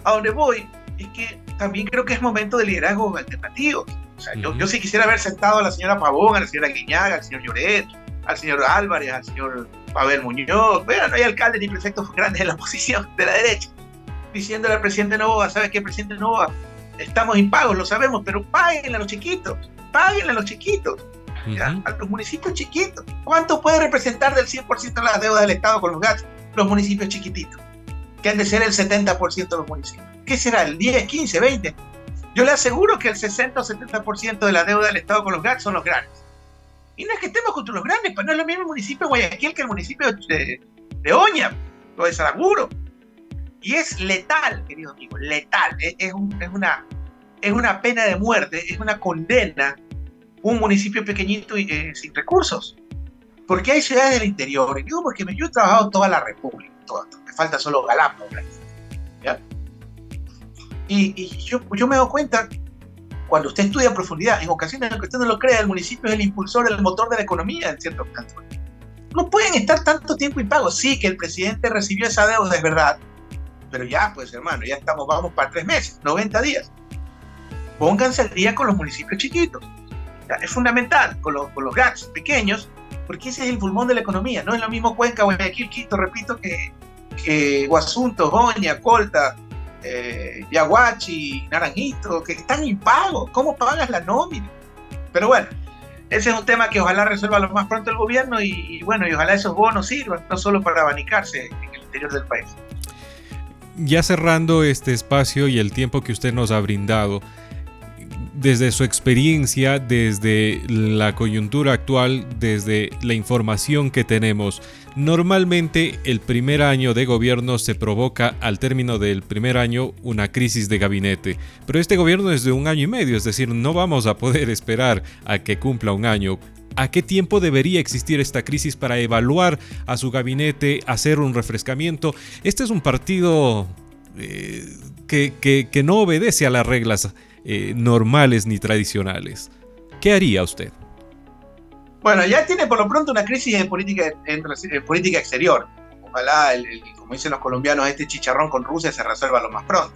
a donde voy es que también creo que es momento de liderazgo alternativo. O sea, yo, yo sí quisiera haber sentado a la señora Pavón, a la señora Guiñaga, al señor Lloret, al señor Álvarez, al señor Pavel Muñoz. Bueno, no hay alcaldes ni prefectos (laughs) grandes de la oposición, de la derecha, diciéndole al presidente Nova, ¿sabes qué, presidente Nova? Estamos impagos, lo sabemos, pero páguenle a los chiquitos, páguenle a los chiquitos a los municipios chiquitos. ¿Cuánto puede representar del 100% de las deudas del Estado con los gastos? Los municipios chiquititos, que han de ser el 70% de los municipios. ¿Qué será? ¿El 10, 15, 20? Yo le aseguro que el 60 o 70% de la deuda del Estado con los GATS son los grandes. Y no es que estemos contra los grandes, pues no es lo mismo el municipio de Guayaquil que el municipio de, de Oña o de Saraguro. Y es letal, querido amigo, letal. Es, es, una, es una pena de muerte, es una condena un municipio pequeñito y eh, sin recursos. Porque hay ciudades del interior. Y porque yo he trabajado toda la República. me falta solo Galápagos. Y, y yo, yo, me doy cuenta, cuando usted estudia a profundidad, en ocasiones en que usted no lo crea, el municipio es el impulsor, el motor de la economía en ciertos casos. No pueden estar tanto tiempo impagos. Sí, que el presidente recibió esa deuda, es verdad. Pero ya, pues hermano, ya estamos, vamos para tres meses, 90 días. Pónganse al día con los municipios chiquitos es fundamental con los, con los GATS pequeños, porque ese es el pulmón de la economía. No es lo mismo Cuenca, Guayaquil, Quito, repito, que, que Guasunto, Joña, Colta, eh, Yaguachi, Naranjito, que están impagos. ¿Cómo pagas la nómina? Pero bueno, ese es un tema que ojalá resuelva lo más pronto el gobierno y, y bueno, y ojalá esos bonos sirvan, no solo para abanicarse en el interior del país. Ya cerrando este espacio y el tiempo que usted nos ha brindado, desde su experiencia, desde la coyuntura actual, desde la información que tenemos, normalmente el primer año de gobierno se provoca al término del primer año una crisis de gabinete. Pero este gobierno es de un año y medio, es decir, no vamos a poder esperar a que cumpla un año. ¿A qué tiempo debería existir esta crisis para evaluar a su gabinete, hacer un refrescamiento? Este es un partido eh, que, que no obedece a las reglas eh, normales ni tradicionales. ¿Qué haría usted? Bueno, ya tiene por lo pronto una crisis en política, en, política exterior. Ojalá, como dicen los colombianos, este chicharrón con Rusia se resuelva lo más pronto.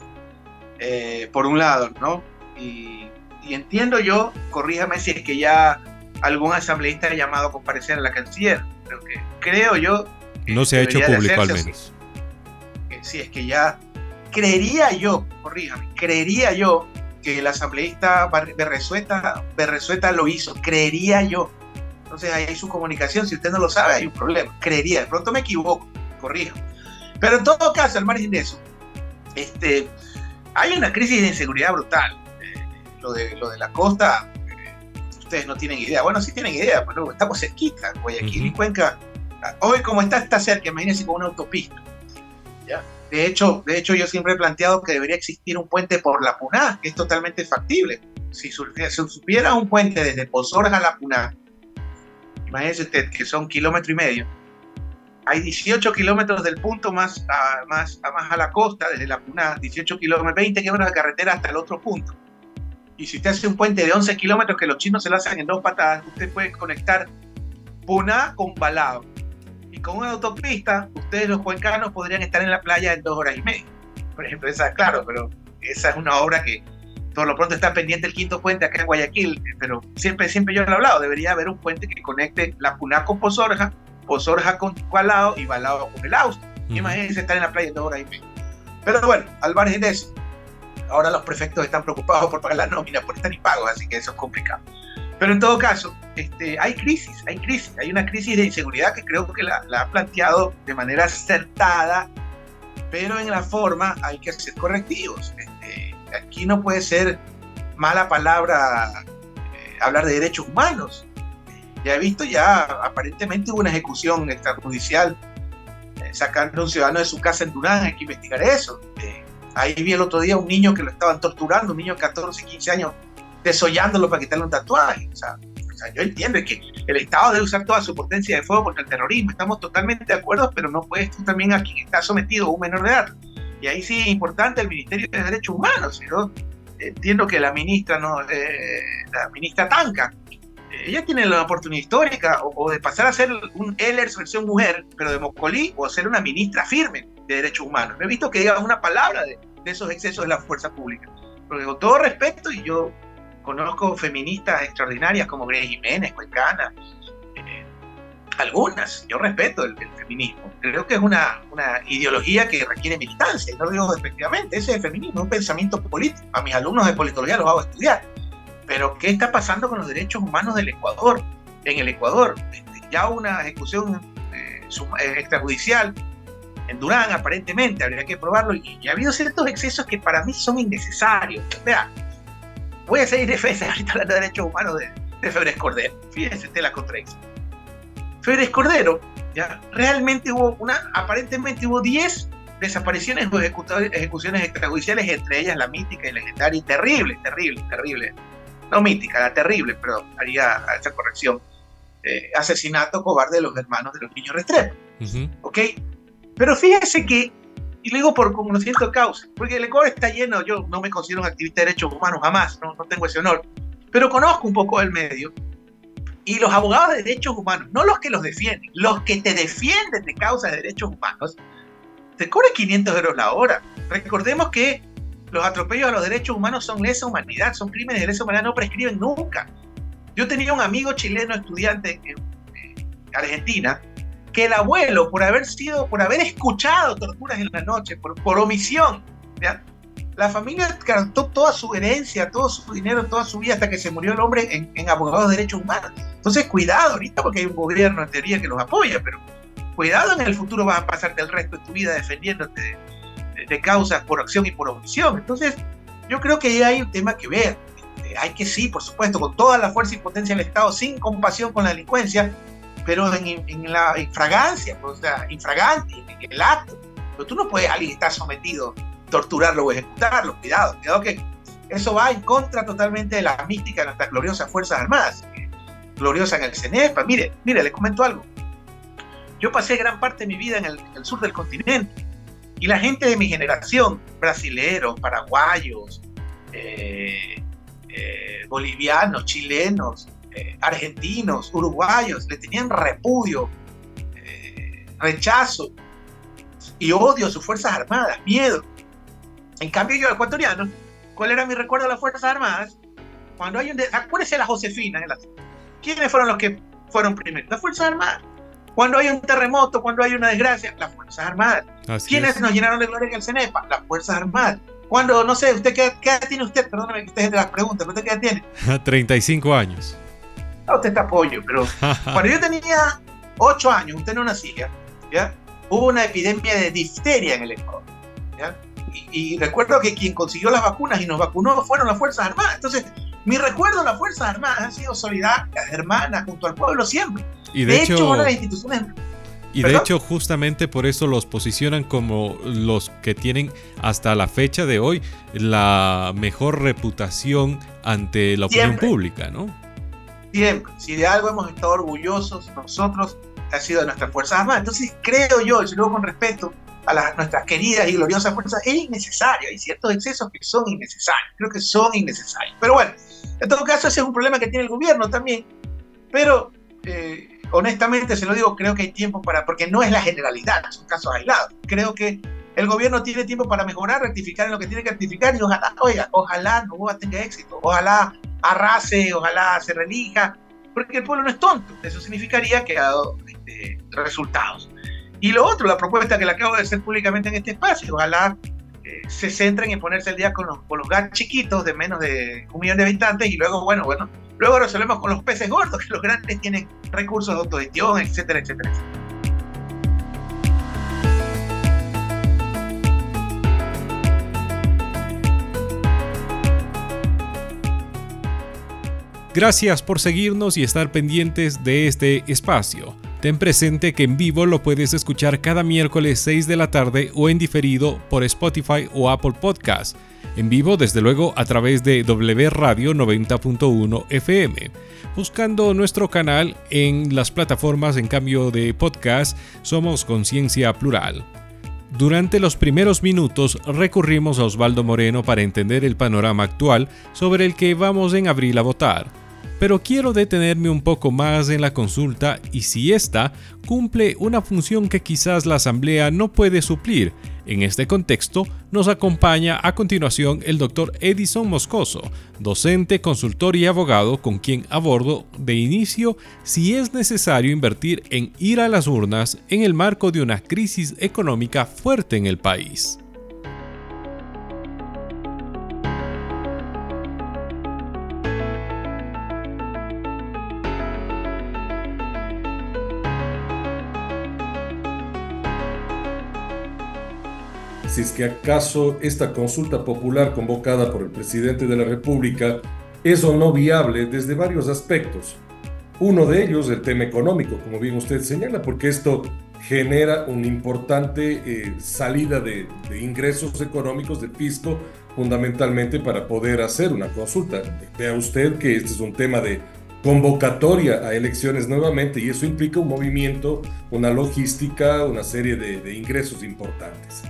Eh, por un lado, ¿no? Y, entiendo yo, corríjame si es que ya algún asambleísta ha llamado a comparecer a la canciller. Pero que creo yo. no se ha hecho público al menos. Si es que ya creería yo, corríjame, creería yo que el asambleísta Berresueta, Berresueta lo hizo, creería yo. Entonces ahí hay su comunicación, si usted no lo sabe hay un problema, creería, de pronto me equivoco, corrijo. Pero en todo caso, al margen de eso, este, hay una crisis de inseguridad brutal. Eh, lo, de, lo de la costa, eh, ustedes no tienen idea. Bueno, sí tienen idea, pero estamos cerquita, Guayaquil y Cuenca. Hoy como está, está cerca, imagínense con una autopista. ¿ya? De hecho, de hecho, yo siempre he planteado que debería existir un puente por la Puná, que es totalmente factible. Si se supiera un puente desde Pozorja a la Puná, imagínese usted que son kilómetro y medio, hay 18 kilómetros del punto más a, más, a, más a la costa, desde la Puná, 18 kilómetros, 20 kilómetros de carretera hasta el otro punto. Y si usted hace un puente de 11 kilómetros que los chinos se lo hacen en dos patadas, usted puede conectar Puná con Balao con una autopista, ustedes los cuencanos podrían estar en la playa en dos horas y media. Por ejemplo, esa, claro, pero esa es una obra que por lo pronto está pendiente el quinto puente acá en Guayaquil, pero siempre, siempre yo lo he hablado, debería haber un puente que conecte la Puná con Pozorja, Pozorja con Balao y Balao con el Austro. Imagínense estar en la playa en dos horas y media. Pero bueno, al margen de eso, ahora los prefectos están preocupados por pagar la nómina, por estar impagos, así que eso es complicado. Pero en todo caso, este, hay crisis, hay crisis, hay una crisis de inseguridad que creo que la, ha planteado de manera acertada, pero en la forma hay que hacer correctivos. Este, aquí no puede ser mala palabra eh, hablar de derechos humanos. Ya he visto ya aparentemente hubo una ejecución extrajudicial eh, sacando a un ciudadano de su casa en Durán, hay que investigar eso. Eh, ahí vi el otro día un niño que lo estaban torturando, un niño de 14, 15 años, desollándolo para quitarle un tatuaje. O sea, yo entiendo que el Estado debe usar toda su potencia de fuego contra el terrorismo, estamos totalmente de acuerdo, pero no puedes tú también a quien está sometido un menor de edad. Y ahí sí es importante el Ministerio de Derechos Humanos. Yo entiendo que la ministra, no, eh, la ministra Tanca, ella tiene la oportunidad histórica o, de pasar a ser un Ehlers versión mujer, pero de Mocolí, o ser una ministra firme de derechos humanos. No he visto que diga una palabra de, de esos excesos de la fuerza pública. Pero con todo respeto, y yo conozco feministas extraordinarias como Grace Jiménez, Cuencana, eh, algunas, yo respeto el, feminismo, creo que es una, una, ideología que requiere militancia, no lo digo efectivamente, ese es el feminismo, un pensamiento político, a mis alumnos de politología los hago estudiar, pero ¿qué está pasando con los derechos humanos del Ecuador? En el Ecuador, este, ya una ejecución eh, eh, extrajudicial en Durán, aparentemente, habría que probarlo, y, ha habido ciertos excesos que para mí son innecesarios. Vea, voy a seguir defensa ahorita hablando de derechos humanos de, de Febres Cordero. Fíjense de la contradicción. Febres Cordero, ya, realmente hubo una, aparentemente hubo 10 desapariciones o ejecuciones extrajudiciales, entre ellas la mítica y legendaria, y terrible, terrible, terrible. No mítica, la terrible, pero haría esa corrección. Eh, asesinato cobarde de los hermanos de los niños Restrepo. ¿Ok? Pero fíjense que, y lo digo por conocimiento de causa, porque el Ecuador está lleno, yo no me considero un activista de derechos humanos jamás, no, no tengo ese honor, pero conozco un poco el medio. Y los abogados de derechos humanos, no los que los defienden, los que te defienden de causa de derechos humanos, te cobran 500 euros la hora. Recordemos que los atropellos a los derechos humanos son lesa humanidad, son crímenes de lesa humanidad, no prescriben nunca. Yo tenía un amigo chileno estudiante en, Argentina que el abuelo, por haber sido, por haber escuchado torturas en la noche, por, por omisión, la familia gastó toda su herencia, todo su dinero, toda su vida hasta que se murió el hombre en, abogados de derechos humanos. Entonces, cuidado ahorita porque hay un gobierno en teoría que los apoya, pero cuidado en el futuro vas a pasarte el resto de tu vida defendiéndote de, causas por acción y por omisión. Entonces, yo creo que hay un tema que ver hay que sí, por supuesto, con toda la fuerza y potencia del Estado, sin compasión con la delincuencia, pero en, la infragancia, pues, o sea, infragante, en el acto. Pero tú no puedes alguien estar sometido, torturarlo o ejecutarlo. Cuidado, cuidado que eso va en contra totalmente de la mística de nuestras gloriosas Fuerzas Armadas, gloriosa en el CENEPA. Mire, mire, les comento algo. Yo pasé gran parte de mi vida en el, sur del continente y la gente de mi generación, brasileros, paraguayos, eh, eh, bolivianos, chilenos, eh, argentinos, uruguayos, le tenían repudio, eh, rechazo y odio a sus Fuerzas Armadas, miedo. En cambio yo, ecuatoriano, ¿cuál era mi recuerdo de las Fuerzas Armadas? Cuando hay un... De Acuérdense de la Josefina. ¿Quiénes fueron los que fueron primero? Las Fuerzas Armadas. Cuando hay un terremoto, cuando hay una desgracia, las Fuerzas Armadas. ¿Quiénes nos llenaron de gloria en el CENEPA? Las Fuerzas Armadas. Cuando, no sé, usted qué, edad tiene usted? Perdóname que usted es de las preguntas, ¿usted qué edad tiene? (laughs) 35 años. No, usted está apoyo, pero (laughs) cuando yo tenía 8 años, usted no nacía, ¿ya? Hubo una epidemia de difteria en el Ecuador, ¿ya? Y, recuerdo que quien consiguió las vacunas y nos vacunó fueron las Fuerzas Armadas. Entonces, mi recuerdo de las Fuerzas Armadas han sido solidarias, hermanas, junto al pueblo siempre. Y de, hecho, una de las instituciones y de hecho, justamente por eso los posicionan como los que tienen hasta la fecha de hoy la mejor reputación ante la opinión pública, ¿no? Siempre. Si de algo hemos estado orgullosos nosotros, ha sido de nuestras Fuerzas Armadas. Entonces, creo yo, y luego con respeto a las, nuestras queridas y gloriosas fuerzas, es innecesario. Hay ciertos excesos que son innecesarios. Creo que son innecesarios. Pero bueno, en todo caso, ese es un problema que tiene el gobierno también. Pero. Eh, honestamente se lo digo, creo que hay tiempo para, porque no es la generalidad, son casos aislados. Creo que el gobierno tiene tiempo para mejorar, rectificar en lo que tiene que rectificar y ojalá, oiga, ojalá no tenga éxito, ojalá arrase, ojalá se relija, porque el pueblo no es tonto, eso significaría que ha dado este, resultados. Y lo otro, la propuesta que le acabo de hacer públicamente en este espacio, ojalá eh, se centren en ponerse al día con los, con los chiquitos de menos de un millón de habitantes y luego, bueno, bueno, Luego resolvemos con los peces gordos, que los grandes tienen recursos de autogestión, etcétera, etcétera, etcétera. Gracias por seguirnos y estar pendientes de este espacio. Ten presente que en vivo lo puedes escuchar cada miércoles 6 de la tarde o en diferido por Spotify o Apple Podcast en vivo desde luego a través de W Radio 90.1 FM. Buscando nuestro canal en las plataformas en cambio de podcast, somos Conciencia Plural. Durante los primeros minutos recurrimos a Osvaldo Moreno para entender el panorama actual sobre el que vamos en abril a votar pero quiero detenerme un poco más en la consulta y si ésta cumple una función que quizás la Asamblea no puede suplir. En este contexto, nos acompaña a continuación el doctor Edison Moscoso, docente, consultor y abogado con quien abordo de inicio si es necesario invertir en ir a las urnas en el marco de una crisis económica fuerte en el país. Si es que acaso esta consulta popular convocada por el presidente de la República es o no viable desde varios aspectos. Uno de ellos, el tema económico, como bien usted señala, porque esto genera una importante eh, salida de, ingresos económicos de fisco, fundamentalmente para poder hacer una consulta. Vea usted que este es un tema de convocatoria a elecciones nuevamente y eso implica un movimiento, una logística, una serie de ingresos importantes.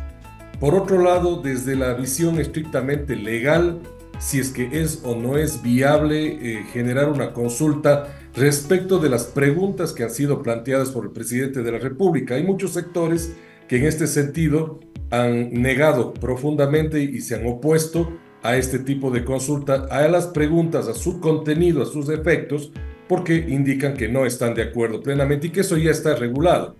Por otro lado, desde la visión estrictamente legal, si es que es o no es viable eh, generar una consulta respecto de las preguntas que han sido planteadas por el presidente de la República. Hay muchos sectores que en este sentido han negado profundamente y se han opuesto a este tipo de consulta, a las preguntas, a su contenido, a sus efectos, porque indican que no están de acuerdo plenamente y que eso ya está regulado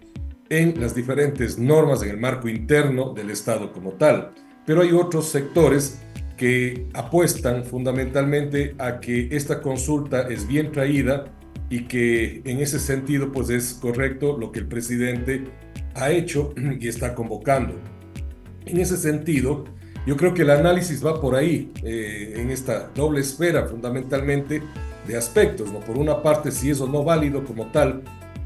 en las diferentes normas en el marco interno del Estado como tal. Pero hay otros sectores que apuestan fundamentalmente a que esta consulta es bien traída y que en ese sentido pues es correcto lo que el presidente ha hecho y está convocando. En ese sentido, yo creo que el análisis va por ahí, eh, en esta doble esfera fundamentalmente de aspectos, ¿no? Por una parte, si es o no válido como tal,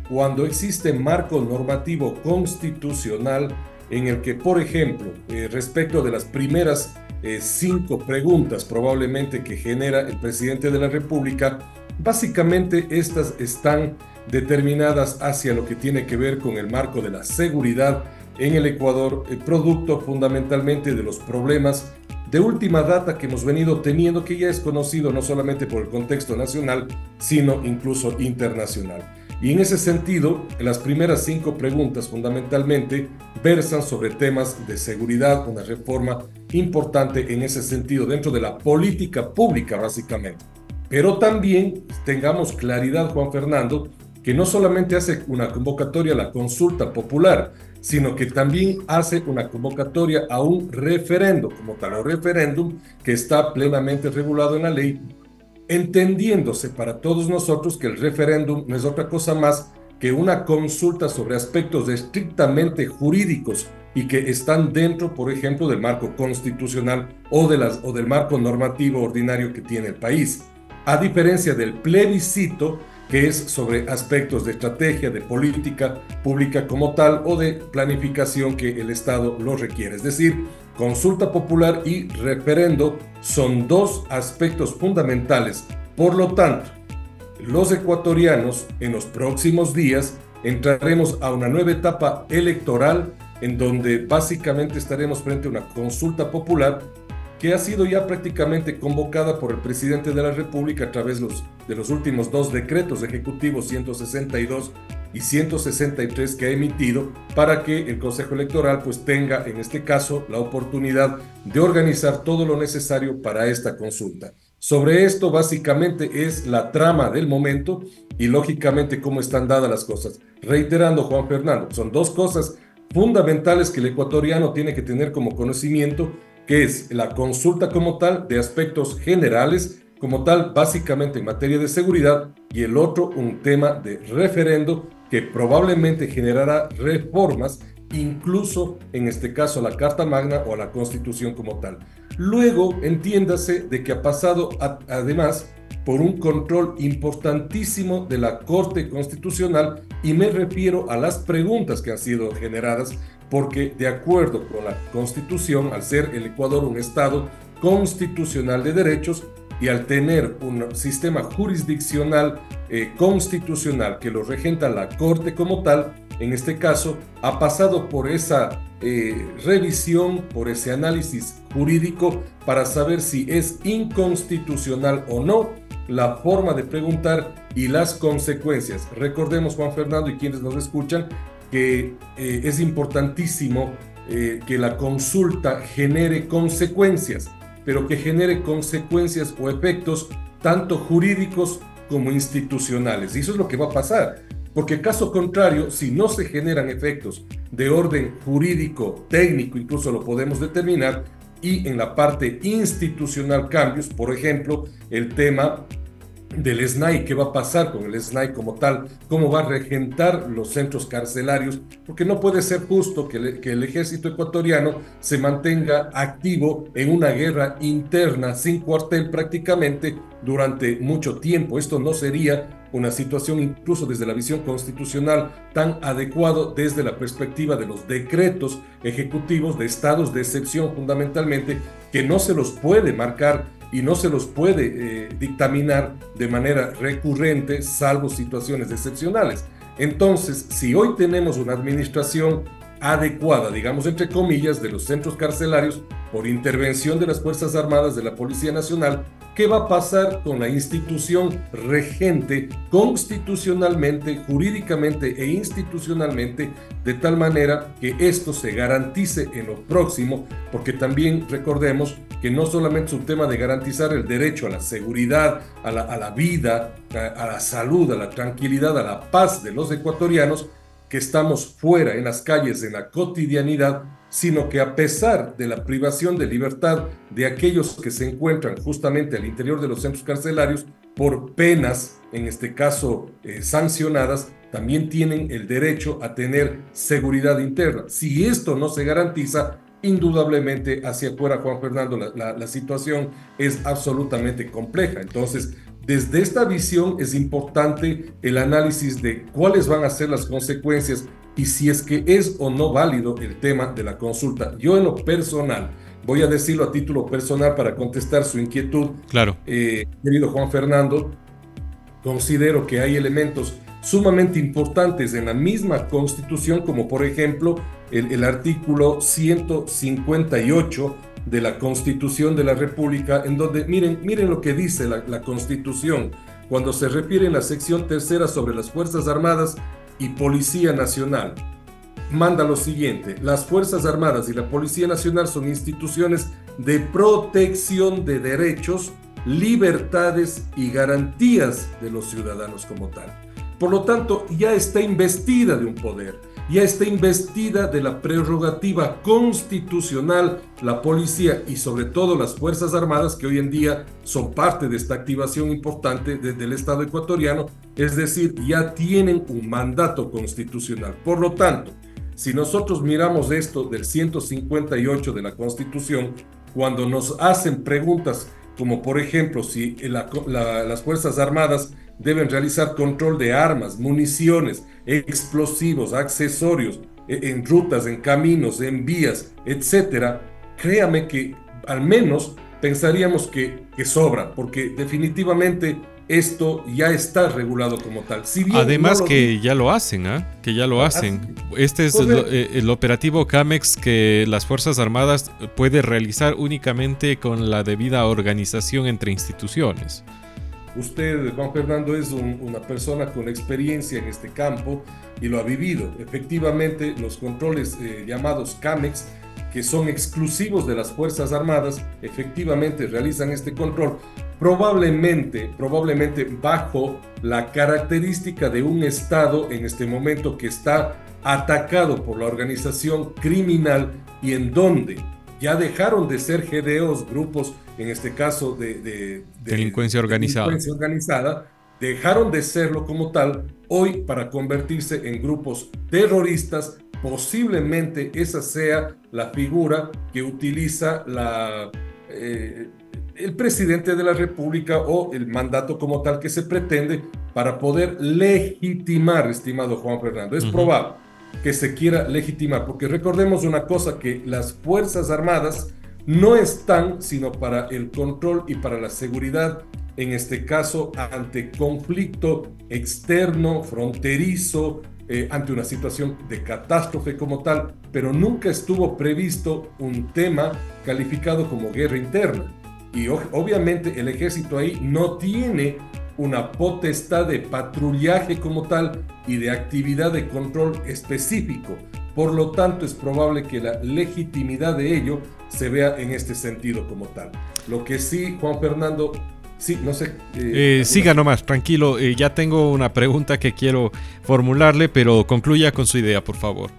cuando existe marco normativo constitucional en el que, por ejemplo, eh, respecto de las primeras eh, cinco preguntas probablemente que genera el presidente de la República. Básicamente estas están determinadas hacia lo que tiene que ver con el marco de la seguridad en el Ecuador, el producto fundamentalmente de los problemas de última data que hemos venido teniendo, que ya es conocido no solamente por el contexto nacional, sino incluso internacional. Y en ese sentido, las primeras cinco preguntas fundamentalmente versan sobre temas de seguridad, una reforma importante en ese sentido dentro de la política pública básicamente. Pero también tengamos claridad, Juan Fernando, que no solamente hace una convocatoria a la consulta popular, sino que también hace una convocatoria a un referendo, como tal, un referéndum que está plenamente regulado en la ley entendiéndose para todos nosotros que el referéndum no es otra cosa más que una consulta sobre aspectos estrictamente jurídicos y que están dentro, por ejemplo, del marco constitucional o, del marco normativo ordinario que tiene el país. A diferencia del plebiscito, que es sobre aspectos de estrategia, de política pública como tal o de planificación que el Estado lo requiere. Es decir, consulta popular y referendo son dos aspectos fundamentales. Por lo tanto, los ecuatorianos en los próximos días entraremos a una nueva etapa electoral en donde básicamente estaremos frente a una consulta popular que ha sido ya prácticamente convocada por el presidente de la República a través de los últimos dos decretos ejecutivos 162 y 163 que ha emitido para que el Consejo Electoral pues tenga en este caso la oportunidad de organizar todo lo necesario para esta consulta. Sobre esto básicamente es la trama del momento y lógicamente cómo están dadas las cosas. Reiterando Juan Fernando, son dos cosas fundamentales que el ecuatoriano tiene que tener como conocimiento, que es la consulta como tal de aspectos generales como tal, básicamente en materia de seguridad, y el otro un tema de referendo que probablemente generará reformas, incluso en este caso a la Carta Magna o a la Constitución como tal. Luego, entiéndase de que ha pasado además por un control importantísimo de la Corte Constitucional y me refiero a las preguntas que han sido generadas porque de acuerdo con la Constitución, al ser el Ecuador un Estado constitucional de derechos, y al tener un sistema jurisdiccional eh, constitucional que lo regenta la Corte como tal, en este caso, ha pasado por esa eh, revisión, por ese análisis jurídico para saber si es inconstitucional o no la forma de preguntar y las consecuencias. Recordemos, Juan Fernando y quienes nos escuchan, que eh, es importantísimo que la consulta genere consecuencias pero que genere consecuencias o efectos tanto jurídicos como institucionales. Y eso es lo que va a pasar, porque caso contrario, si no se generan efectos de orden jurídico, técnico, incluso lo podemos determinar, y en la parte institucional cambios, por ejemplo, el tema del SNAI, qué va a pasar con el SNAI como tal, cómo va a regentar los centros carcelarios, porque no puede ser justo que, el ejército ecuatoriano se mantenga activo en una guerra interna sin cuartel prácticamente durante mucho tiempo. Esto no sería una situación incluso desde la visión constitucional tan adecuado desde la perspectiva de los decretos ejecutivos de estados de excepción fundamentalmente que no se los puede marcar y no se los puede eh, dictaminar de manera recurrente, salvo situaciones excepcionales. Entonces, si hoy tenemos una administración adecuada, digamos entre comillas, de los centros carcelarios por intervención de las Fuerzas Armadas de la Policía Nacional, ¿qué va a pasar con la institución regente constitucionalmente, jurídicamente e institucionalmente, de tal manera que esto se garantice en lo próximo? Porque también recordemos que no solamente es un tema de garantizar el derecho a la seguridad, a la, vida, a la salud, a la tranquilidad, a la paz de los ecuatorianos, que estamos fuera en las calles, en la cotidianidad, sino que a pesar de la privación de libertad de aquellos que se encuentran justamente al interior de los centros carcelarios por penas, en este caso eh, sancionadas, también tienen el derecho a tener seguridad interna. Si esto no se garantiza, indudablemente hacia afuera, Juan Fernando, la, la situación es absolutamente compleja. Entonces, desde esta visión es importante el análisis de cuáles van a ser las consecuencias y si es que es o no válido el tema de la consulta. Yo en lo personal, voy a decirlo a título personal para contestar su inquietud. Claro. Eh, querido Juan Fernando, considero que hay elementos sumamente importantes en la misma constitución, como por ejemplo el, el artículo 158 de la Constitución de la República, en donde, miren, miren lo que dice la, la Constitución cuando se refiere en la sección tercera sobre las Fuerzas Armadas y Policía Nacional. Manda lo siguiente, las Fuerzas Armadas y la Policía Nacional son instituciones de protección de derechos, libertades y garantías de los ciudadanos como tal. Por lo tanto, ya está investida de un poder ya está investida de la prerrogativa constitucional la policía y sobre todo las Fuerzas Armadas que hoy en día son parte de esta activación importante desde el Estado ecuatoriano, es decir, ya tienen un mandato constitucional. Por lo tanto, si nosotros miramos esto del 158 de la Constitución, cuando nos hacen preguntas como por ejemplo si las Fuerzas Armadas deben realizar control de armas, municiones, explosivos, accesorios, e, en rutas, en caminos, en vías, etcétera, créame que al menos pensaríamos que, que sobra, porque definitivamente esto ya está regulado como tal. Además que ya lo hacen, ¿ah? Que ya lo ah, hacen. Este es eh, el, operativo CAMEX que las Fuerzas Armadas puede realizar únicamente con la debida organización entre instituciones. Usted, Juan Fernando, es una persona con experiencia en este campo y lo ha vivido. Efectivamente, los controles eh, llamados CAMEX, que son exclusivos de las Fuerzas Armadas, efectivamente realizan este control, probablemente, probablemente bajo la característica de un Estado en este momento que está atacado por la organización criminal y en donde ya dejaron de ser GDOs, grupos, en este caso de, delincuencia, organizada. delincuencia organizada, dejaron de serlo como tal hoy para convertirse en grupos terroristas. Posiblemente esa sea la figura que utiliza la, eh, el presidente de la República o el mandato como tal que se pretende para poder legitimar, estimado Juan Fernando. Es probable que se quiera legitimar, porque recordemos una cosa, que las Fuerzas Armadas no están sino para el control y para la seguridad, en este caso ante conflicto externo, fronterizo, eh, ante una situación de catástrofe como tal, pero nunca estuvo previsto un tema calificado como guerra interna. Y obviamente el ejército ahí no tiene una potestad de patrullaje como tal y de actividad de control específico. Por lo tanto, es probable que la legitimidad de ello se vea en este sentido como tal. Lo que sí, Juan Fernando, sí, no sé. Eh, eh, siga nomás, tranquilo. Eh, ya tengo una pregunta que quiero formularle, pero concluya con su idea, por favor.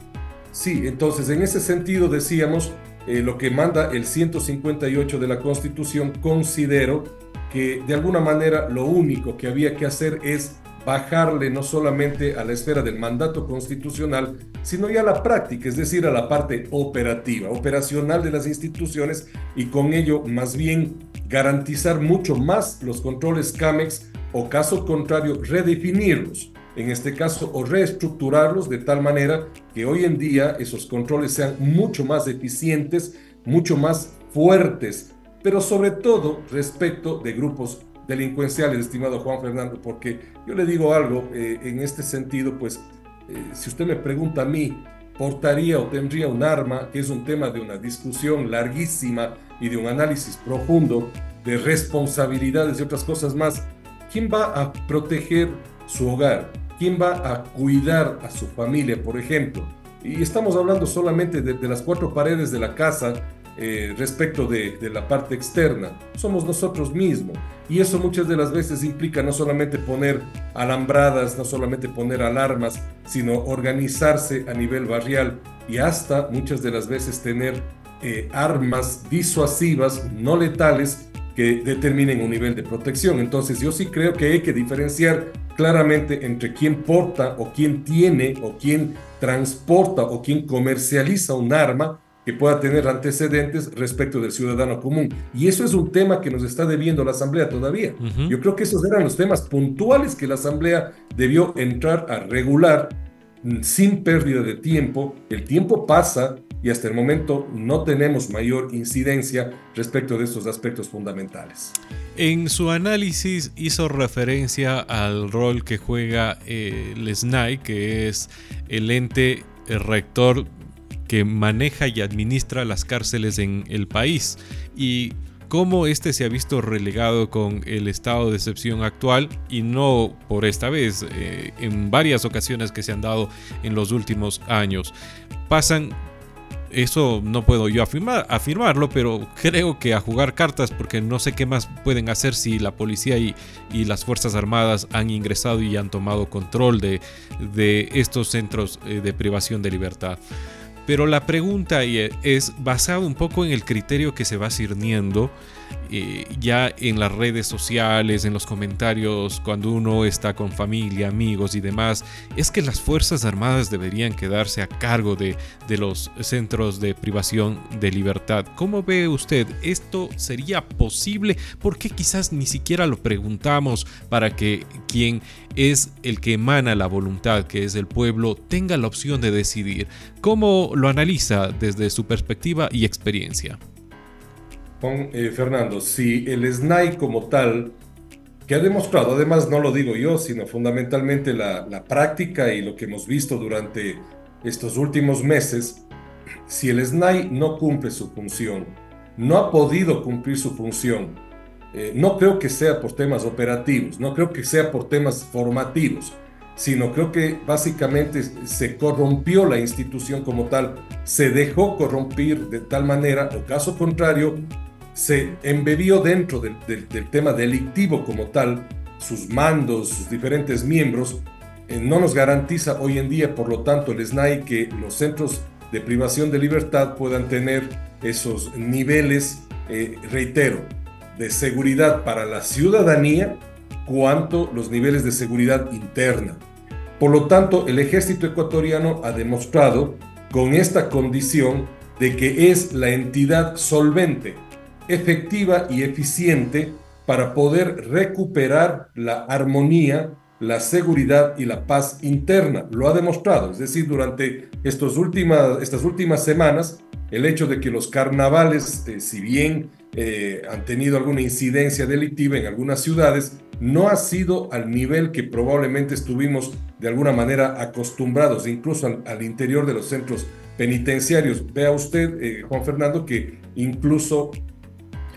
Sí, entonces en ese sentido decíamos, lo que manda el 158 de la Constitución, considero que de alguna manera lo único que había que hacer es bajarle no solamente a la esfera del mandato constitucional, sino ya a la práctica, es decir, a la parte operativa, operacional de las instituciones y con ello más bien garantizar mucho más los controles CAMEX o caso contrario redefinirlos, en este caso o reestructurarlos de tal manera que hoy en día esos controles sean mucho más eficientes, mucho más fuertes, pero sobre todo respecto de grupos delincuenciales, estimado Juan Fernando, porque yo le digo algo eh, en este sentido, pues eh, si usted me pregunta a mí, portaría o tendría un arma, que es un tema de una discusión larguísima y de un análisis profundo de responsabilidades y otras cosas más, ¿quién va a proteger su hogar? ¿Quién va a cuidar a su familia, por ejemplo? Y estamos hablando solamente de, de las cuatro paredes de la casa eh, respecto de, la parte externa. Somos nosotros mismos. Y eso muchas de las veces implica no solamente poner alambradas, no solamente poner alarmas, sino organizarse a nivel barrial y hasta muchas de las veces tener eh, armas disuasivas, no letales, que determinen un nivel de protección. Entonces yo sí creo que hay que diferenciar claramente entre quién porta o quién tiene o quién transporta o quién comercializa un arma que pueda tener antecedentes respecto del ciudadano común. Y eso es un tema que nos está debiendo la Asamblea todavía. Yo creo que esos eran los temas puntuales que la Asamblea debió entrar a regular sin pérdida de tiempo. El tiempo pasa y hasta el momento no tenemos mayor incidencia respecto de estos aspectos fundamentales. En su análisis hizo referencia al rol que juega eh, el SNAI, que es el ente rector maneja y administra las cárceles en el país y cómo este se ha visto relegado con el estado de excepción actual y no por esta vez, eh, en varias ocasiones que se han dado en los últimos años. Pasan eso no puedo yo afirmar, afirmarlo, pero creo que a jugar cartas, porque no sé qué más pueden hacer si la policía y, y las Fuerzas Armadas han ingresado y han tomado control de, de estos centros eh, de privación de libertad. Pero la pregunta es basada un poco en el criterio que se va cirniendo eh, ya en las redes sociales, en los comentarios, cuando uno está con familia, amigos y demás, es que las Fuerzas Armadas deberían quedarse a cargo de, de los centros de privación de libertad. ¿Cómo ve usted? ¿Esto sería posible? ¿Por qué quizás ni siquiera lo preguntamos para que quien es el que emana la voluntad, que es el pueblo, tenga la opción de decidir? ¿Cómo lo analiza desde su perspectiva y experiencia? Eh, Fernando, si el SNAI como tal, que ha demostrado, además no lo digo yo, sino fundamentalmente la, práctica y lo que hemos visto durante estos últimos meses, si el SNAI no cumple su función, no ha podido cumplir su función, eh, no creo que sea por temas operativos, no creo que sea por temas formativos, sino creo que básicamente se corrompió la institución como tal, se dejó corromper de tal manera, o caso contrario, se embebió dentro del, tema delictivo como tal, sus mandos, sus diferentes miembros, eh, no nos garantiza hoy en día, por lo tanto, el SNAI que los centros de privación de libertad puedan tener esos niveles, eh, reitero, de seguridad para la ciudadanía, cuanto los niveles de seguridad interna. Por lo tanto, el ejército ecuatoriano ha demostrado con esta condición de que es la entidad solvente efectiva y eficiente para poder recuperar la armonía, la seguridad y la paz interna. Lo ha demostrado, es decir, durante estos últimas, estas últimas semanas, el hecho de que los carnavales, eh, si bien eh, han tenido alguna incidencia delictiva en algunas ciudades, no ha sido al nivel que probablemente estuvimos de alguna manera acostumbrados, incluso al, interior de los centros penitenciarios. Vea usted, eh, Juan Fernando, que incluso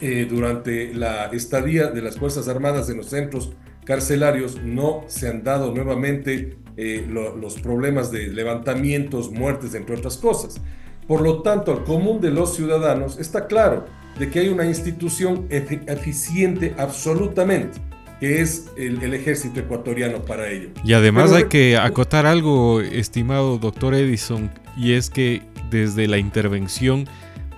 eh, durante la estadía de las Fuerzas Armadas en los centros carcelarios no se han dado nuevamente eh, los problemas de levantamientos, muertes, entre otras cosas. Por lo tanto, al común de los ciudadanos está claro de que hay una institución eficiente absolutamente que es el, ejército ecuatoriano para ello. Y además hay que acotar algo, estimado doctor Edison, y es que desde la intervención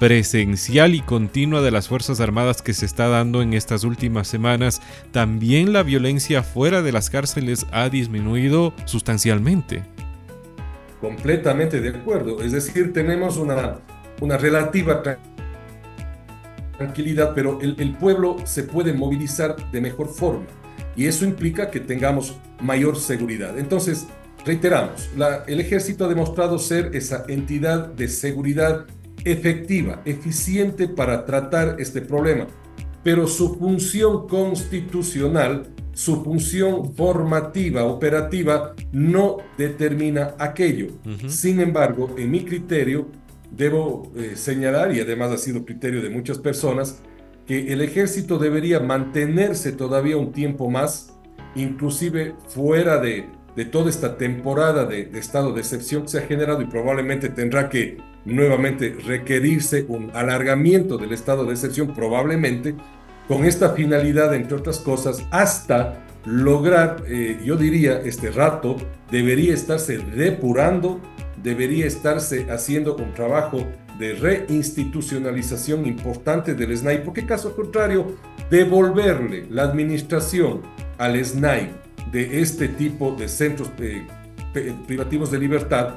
presencial y continua de las Fuerzas Armadas que se está dando en estas últimas semanas, también la violencia fuera de las cárceles ha disminuido sustancialmente. Completamente de acuerdo. Es decir, tenemos una, una relativa tranquilidad, pero el, el pueblo se puede movilizar de mejor forma y eso implica que tengamos mayor seguridad. Entonces, reiteramos, el ejército ha demostrado ser esa entidad de seguridad efectiva, eficiente para tratar este problema, pero su función constitucional, su función formativa, operativa, no determina aquello. Sin embargo, en mi criterio, debo eh, señalar, y además ha sido criterio de muchas personas, que el ejército debería mantenerse todavía un tiempo más, inclusive fuera de, de toda esta temporada de, estado de excepción que se ha generado y probablemente tendrá que nuevamente requerirse un alargamiento del estado de excepción, probablemente con esta finalidad, entre otras cosas, hasta lograr, eh, yo diría, este rato, debería estarse depurando, debería estarse haciendo un trabajo de reinstitucionalización importante del SNAI, porque caso contrario, devolverle la administración al SNAI de este tipo de centros eh, privativos de libertad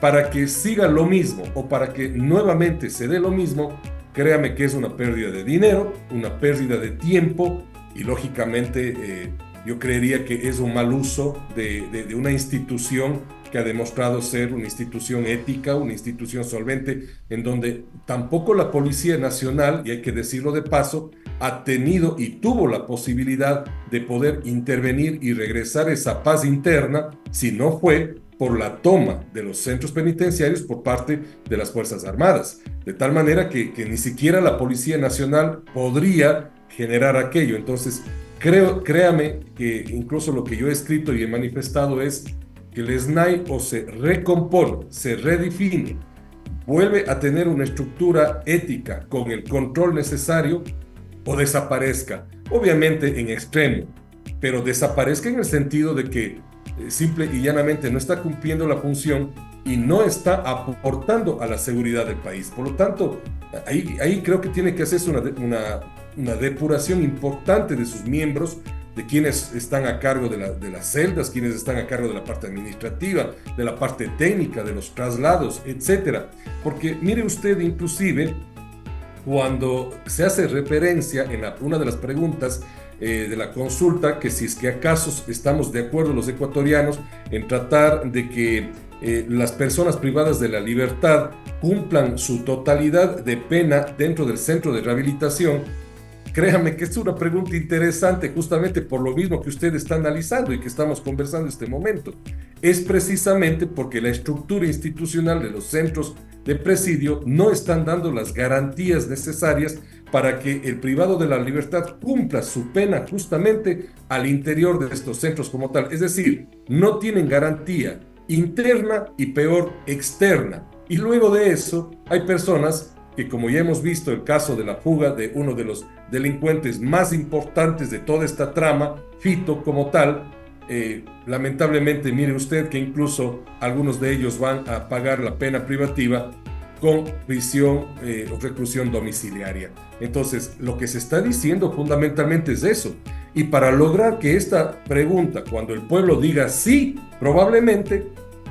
para que siga lo mismo o para que nuevamente se dé lo mismo, créame que es una pérdida de dinero, una pérdida de tiempo y lógicamente eh, yo creería que es un mal uso de, de una institución que ha demostrado ser una institución ética, una institución solvente, en donde tampoco la Policía Nacional, y hay que decirlo de paso, ha tenido y tuvo la posibilidad de poder intervenir y regresar esa paz interna, si no fue por la toma de los centros penitenciarios por parte de las Fuerzas Armadas. De tal manera que, ni siquiera la Policía Nacional podría generar aquello. Entonces, creo, créame que incluso lo que yo he escrito y he manifestado es que el SNAI o se recompone, se redefine, vuelve a tener una estructura ética con el control necesario o desaparezca, obviamente en extremo, pero desaparezca en el sentido de que eh, simple y llanamente no está cumpliendo la función y no está aportando a la seguridad del país. Por lo tanto, ahí, ahí creo que tiene que hacerse una, una, una depuración importante de sus miembros de quienes están a cargo de, las celdas, quienes están a cargo de la parte administrativa, de la parte técnica, de los traslados, etcétera. Porque mire usted, inclusive, cuando se hace referencia en una de las preguntas eh, de la consulta, que si es que acaso estamos de acuerdo los ecuatorianos en tratar de que eh, las personas privadas de la libertad cumplan su totalidad de pena dentro del centro de rehabilitación, Créame que es una pregunta interesante justamente por lo mismo que usted está analizando y que estamos conversando en este momento. Es precisamente porque la estructura institucional de los centros de presidio no están dando las garantías necesarias para que el privado de la libertad cumpla su pena justamente al interior de estos centros como tal. Es decir, no tienen garantía interna y peor externa. Y luego de eso hay personas que como ya hemos visto el caso de la fuga de uno de los delincuentes más importantes de toda esta trama, Fito como tal, eh, lamentablemente mire usted que incluso algunos de ellos van a pagar la pena privativa con prisión eh, o reclusión domiciliaria. Entonces, lo que se está diciendo fundamentalmente es eso. Y para lograr que esta pregunta, cuando el pueblo diga sí, probablemente,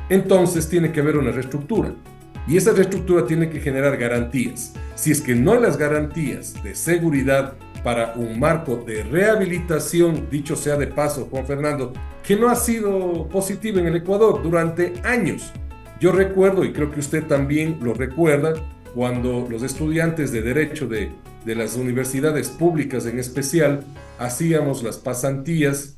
entonces tiene que haber una reestructura. Y esa reestructura tiene que generar garantías. Si es que no las garantías de seguridad para un marco de rehabilitación, dicho sea de paso, Juan Fernando, que no ha sido positivo en el Ecuador durante años. Yo recuerdo, y creo que usted también lo recuerda, cuando los estudiantes de derecho de, de las universidades públicas en especial hacíamos las pasantías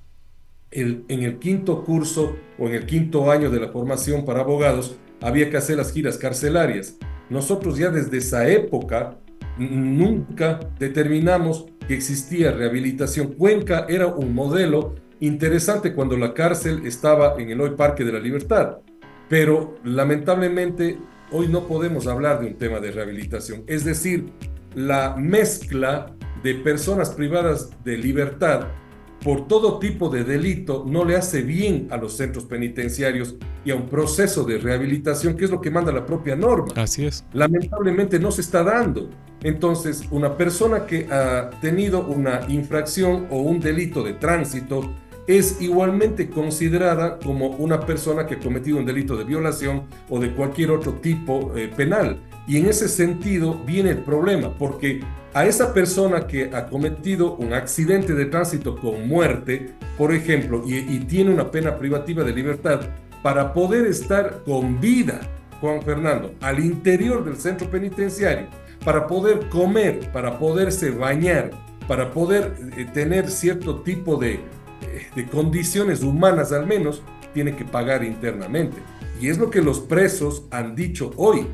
en el quinto curso o en el quinto año de la formación para abogados, había que hacer las giras carcelarias. Nosotros ya desde esa época nunca determinamos que existía rehabilitación. Cuenca era un modelo interesante cuando la cárcel estaba en el hoy Parque de la Libertad, pero lamentablemente hoy no podemos hablar de un tema de rehabilitación. Es decir, la mezcla de personas privadas de libertad por todo tipo de delito no le hace bien a los centros penitenciarios y a un proceso de rehabilitación, que es lo que manda la propia norma. Así es. Lamentablemente no se está dando. Entonces, una persona que ha tenido una infracción o un delito de tránsito es igualmente considerada como una persona que ha cometido un delito de violación o de cualquier otro tipo eh, penal. Y en ese sentido viene el problema, porque a esa persona que ha cometido un accidente de tránsito con muerte, por ejemplo, y, tiene una pena privativa de libertad, para poder estar con vida, Juan Fernando, al interior del centro penitenciario, para poder comer, para poderse bañar, para poder eh, tener cierto tipo eh, de condiciones humanas al menos, tiene que pagar internamente. Y es lo que los presos han dicho hoy.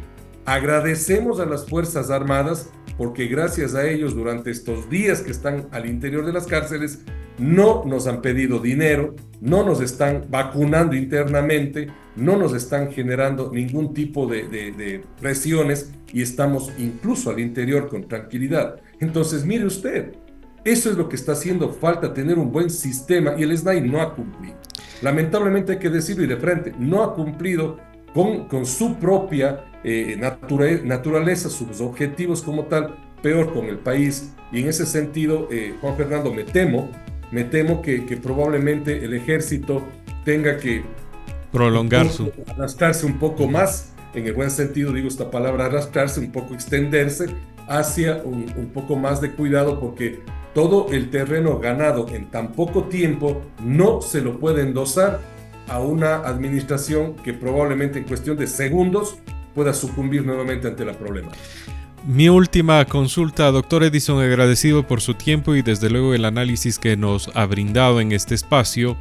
Agradecemos a las Fuerzas Armadas porque gracias a ellos durante estos días que están al interior de las cárceles no nos han pedido dinero, no nos están vacunando internamente, no nos están generando ningún tipo de, de, presiones y estamos incluso al interior con tranquilidad. Entonces, mire usted, eso es lo que está haciendo falta, tener un buen sistema y el SNAI no ha cumplido. Lamentablemente hay que decirlo y de frente, no ha cumplido con, con su propia eh, naturaleza, sus objetivos como tal, peor con el país. Y en ese sentido, eh, Juan Fernando, me temo, me temo que, que probablemente el ejército tenga que prolongar su arrastrarse un poco más, en el buen sentido digo esta palabra, arrastrarse un poco, extenderse hacia un, un poco más de cuidado porque todo el terreno ganado en tan poco tiempo no se lo puede endosar a una administración que probablemente en cuestión de segundos pueda sucumbir nuevamente ante la problema. Mi última consulta, doctor Edison, agradecido por su tiempo y desde luego el análisis que nos ha brindado en este espacio,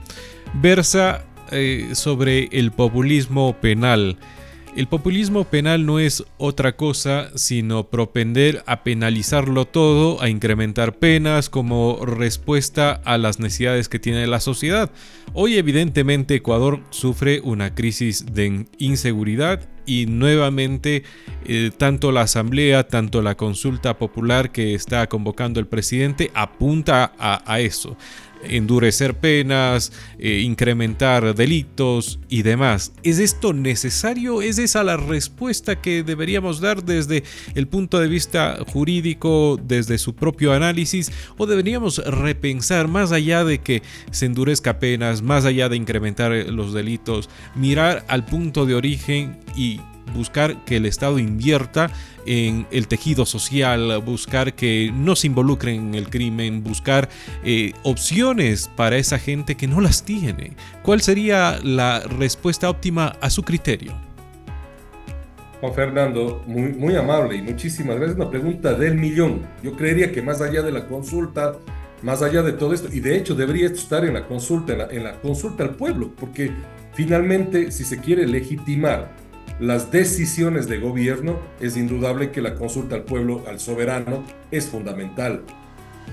versa eh, sobre el populismo penal. El populismo penal no es otra cosa sino propender a penalizarlo todo, a incrementar penas como respuesta a las necesidades que tiene la sociedad. Hoy evidentemente Ecuador sufre una crisis de inseguridad y nuevamente eh, tanto la asamblea, tanto la consulta popular que está convocando el presidente apunta a eso endurecer penas, eh, incrementar delitos y demás. ¿Es esto necesario? ¿Es esa la respuesta que deberíamos dar desde el punto de vista jurídico, desde su propio análisis? ¿O deberíamos repensar más allá de que se endurezca penas, más allá de incrementar los delitos, mirar al punto de origen y buscar que el Estado invierta en el tejido social, buscar que no se involucren en el crimen, buscar eh, opciones para esa gente que no las tiene. ¿Cuál sería la respuesta óptima a su criterio? Juan Fernando, muy, amable y muchísimas gracias. Una pregunta del millón. Yo creería que más allá de la consulta, más allá de todo esto, y de hecho debería estar en la consulta, en la consulta al pueblo, porque finalmente si se quiere legitimar las decisiones de gobierno, es indudable que la consulta al pueblo, al soberano, es fundamental.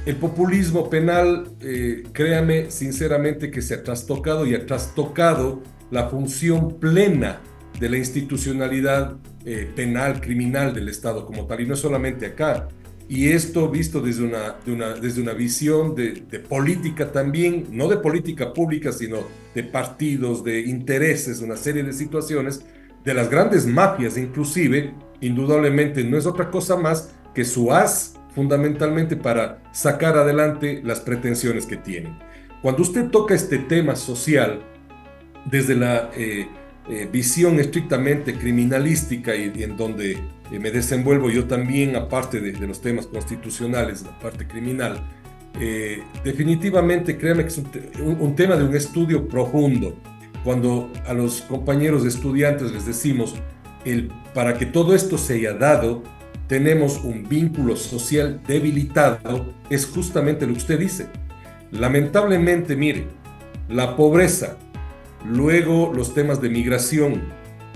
El populismo penal, eh, créame sinceramente que se ha trastocado y ha trastocado la función plena de la institucionalidad eh, penal, criminal del Estado como tal, y no solamente acá. Y esto visto desde una, desde una visión de, política también, no de política pública, sino de partidos, de intereses, una serie de situaciones, de las grandes mafias inclusive, indudablemente no es otra cosa más que su as fundamentalmente para sacar adelante las pretensiones que tienen. Cuando usted toca este tema social desde la eh, eh, visión estrictamente criminalística y, en donde eh, me desenvuelvo yo también, aparte de, los temas constitucionales, la parte criminal, definitivamente créanme que es un tema de un estudio profundo cuando a los compañeros estudiantes les decimos, el, para que todo esto se haya dado, tenemos un vínculo social debilitado, es justamente lo que usted dice. Lamentablemente, mire, la pobreza, luego los temas de migración,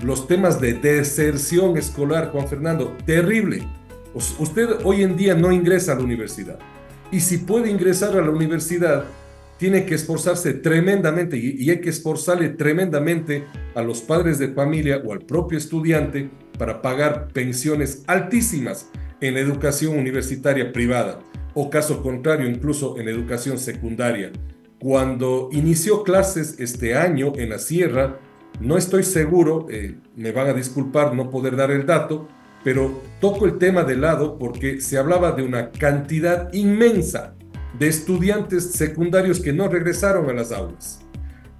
los temas de deserción escolar, Juan Fernando, terrible. Usted hoy en día no ingresa a la universidad. Y si puede ingresar a la universidad, tiene que esforzarse tremendamente y, hay que esforzarle tremendamente a los padres de familia o al propio estudiante para pagar pensiones altísimas en educación universitaria privada o caso contrario incluso en educación secundaria. cuando inició clases este año en la sierra, no estoy seguro, eh, me van a disculpar no poder dar el dato, pero toco el tema de lado porque se hablaba de una cantidad inmensa de estudiantes secundarios que no regresaron a las aulas.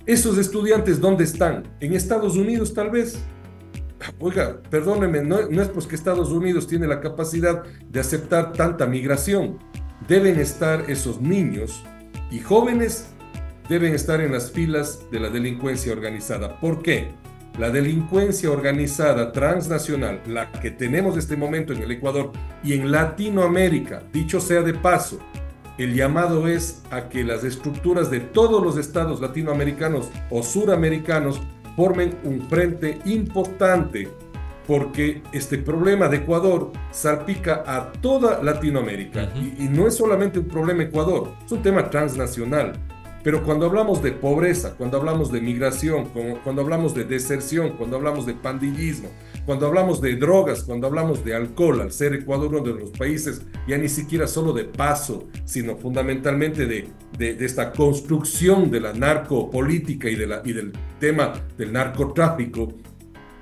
¿Esos estudiantes dónde están? ¿En Estados Unidos tal vez? Oiga, perdóneme, no, no es porque Estados Unidos tiene la capacidad de aceptar tanta migración. Deben estar esos niños y jóvenes deben estar en las filas de la delincuencia organizada. ¿Por qué? La delincuencia organizada transnacional, la que tenemos en este momento en el Ecuador y en Latinoamérica, dicho sea de paso, el llamado es a que las estructuras de todos los estados latinoamericanos o suramericanos formen un frente importante porque este problema de Ecuador salpica a toda Latinoamérica y, y, no es solamente un problema Ecuador, es un tema transnacional. Pero cuando hablamos de pobreza, cuando hablamos de migración, cuando hablamos de deserción, cuando hablamos de pandillismo, cuando hablamos de drogas, cuando hablamos de alcohol, al ser Ecuador uno de los países ya ni siquiera solo de paso, sino fundamentalmente de, de, esta construcción de la narcopolítica y, de la, y del tema del narcotráfico,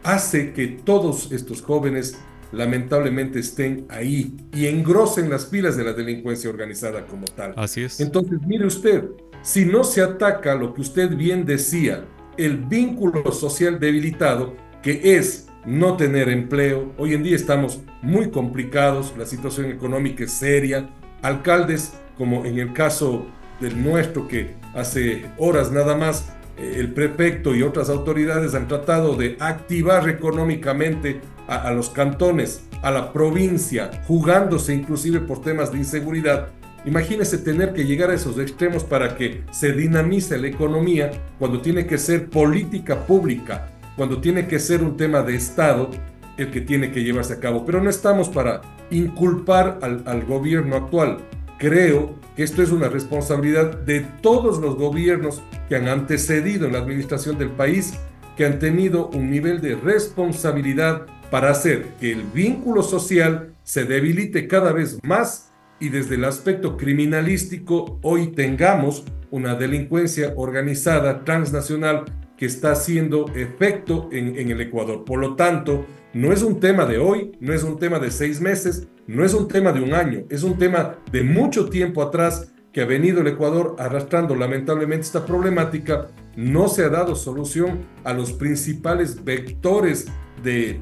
hace que todos estos jóvenes lamentablemente estén ahí y engrosen las filas de la delincuencia organizada como tal. Así es. Entonces, mire usted, si no se ataca lo que usted bien decía, el vínculo social debilitado, que es no tener empleo, hoy en día estamos muy complicados, la situación económica es seria, alcaldes, como en el caso del nuestro, que hace horas nada más eh, el prefecto y otras autoridades han tratado de activar económicamente a, a, los cantones, a la provincia, jugándose inclusive por temas de inseguridad, Imagínese tener que llegar a esos extremos para que se dinamice la economía cuando tiene que ser política pública, cuando tiene que ser un tema de Estado el que tiene que llevarse a cabo. Pero no estamos para inculpar al, gobierno actual. Creo que esto es una responsabilidad de todos los gobiernos que han antecedido en la administración del país, que han tenido un nivel de responsabilidad para hacer que el vínculo social se debilite cada vez más y desde el aspecto criminalístico hoy tengamos una delincuencia organizada transnacional que está haciendo efecto en, en, el Ecuador. Por lo tanto, no es un tema de hoy, no es un tema de seis meses, no es un tema de un año, es un tema de mucho tiempo atrás que ha venido el Ecuador arrastrando lamentablemente esta problemática. No se ha dado solución a los principales vectores de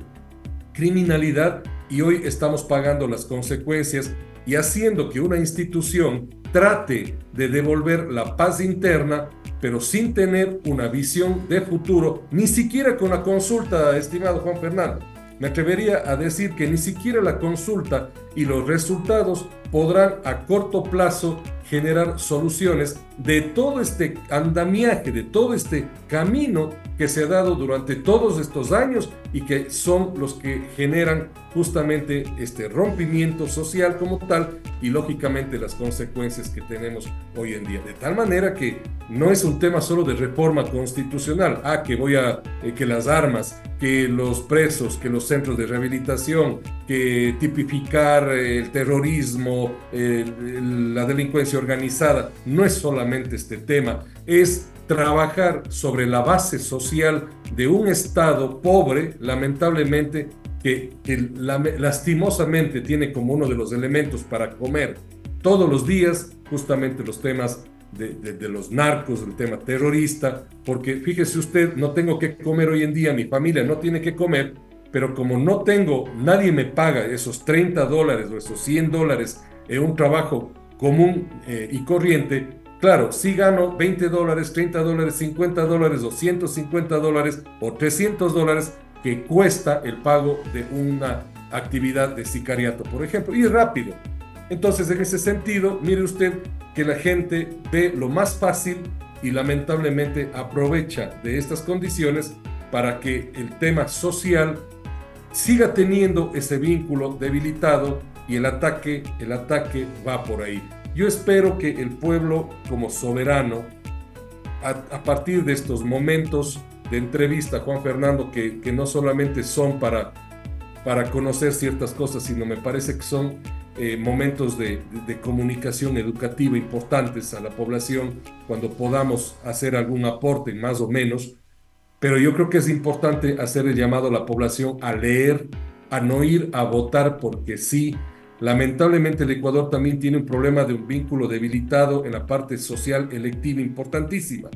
criminalidad y hoy estamos pagando las consecuencias y haciendo que una institución trate de devolver la paz interna, pero sin tener una visión de futuro, ni siquiera con la consulta, estimado Juan Fernando. Me atrevería a decir que ni siquiera la consulta y los resultados podrán a corto plazo generar soluciones de todo este andamiaje, de todo este camino que se ha dado durante todos estos años y que son los que generan justamente este rompimiento social como tal y lógicamente las consecuencias que tenemos hoy en día. De tal manera que no es un tema solo de reforma constitucional, ah, que voy a, eh, que las armas, que los presos, que los centros de rehabilitación, que tipificar el terrorismo, la delincuencia organizada, no es solamente este tema, es trabajar sobre la base social de un Estado pobre, lamentablemente, que, lastimosamente tiene como uno de los elementos para comer todos los días justamente los temas de, los narcos, el tema terrorista, porque fíjese usted, no tengo que comer hoy en día, mi familia no tiene que comer, pero como no tengo, nadie me paga esos 30 dólares o esos 100 dólares en un trabajo común eh, y corriente, Claro, si gano 20 dólares, 30 dólares, 50 dólares, 250 dólares o 300 dólares que cuesta el pago de una actividad de sicariato, por ejemplo, y rápido. Entonces, en ese sentido, mire usted que la gente ve lo más fácil y lamentablemente aprovecha de estas condiciones para que el tema social siga teniendo ese vínculo debilitado y el ataque, el ataque va por ahí. Yo espero que el pueblo como soberano, a, partir de estos momentos de entrevista, Juan Fernando, que, que no solamente son para, para conocer ciertas cosas, sino me parece que son eh, momentos de, de, comunicación educativa importantes a la población cuando podamos hacer algún aporte, más o menos. Pero yo creo que es importante hacer el llamado a la población a leer, a no ir a votar porque sí. Lamentablemente el Ecuador también tiene un problema de un vínculo debilitado en la parte social electiva importantísima.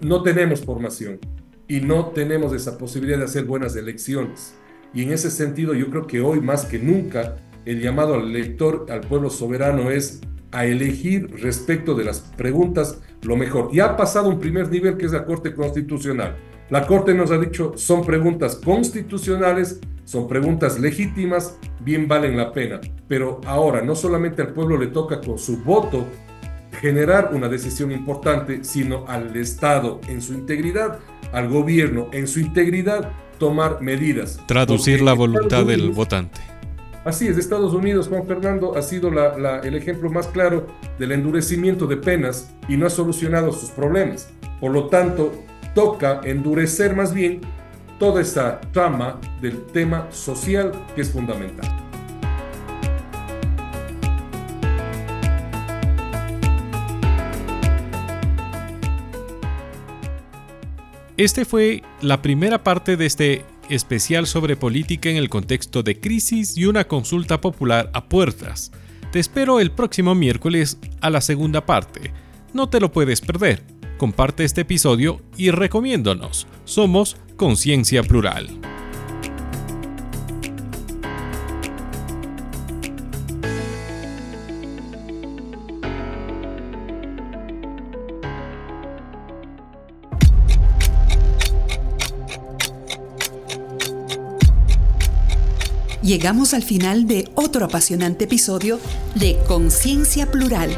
No tenemos formación y no tenemos esa posibilidad de hacer buenas elecciones. Y en ese sentido yo creo que hoy más que nunca el llamado al elector, al pueblo soberano es a elegir respecto de las preguntas lo mejor. Ya ha pasado un primer nivel que es la Corte Constitucional. La Corte nos ha dicho son preguntas constitucionales, son preguntas legítimas, bien valen la pena. Pero ahora no solamente al pueblo le toca con su voto generar una decisión importante, sino al Estado en su integridad, al gobierno en su integridad, tomar medidas. Traducir la voluntad del votante. Así es, Estados Unidos, Juan Fernando, ha sido el ejemplo más claro del endurecimiento de penas y no ha solucionado sus problemas. Por lo tanto, toca endurecer más bien toda esta trama del tema social que es fundamental. Este fue la primera parte de este especial sobre política en el contexto de crisis y una consulta popular a puertas. Te espero el próximo miércoles a la segunda parte. No te lo puedes perder. Comparte este episodio y recomiéndonos. Somos Conciencia Plural. Llegamos al final de otro apasionante episodio de Conciencia Plural.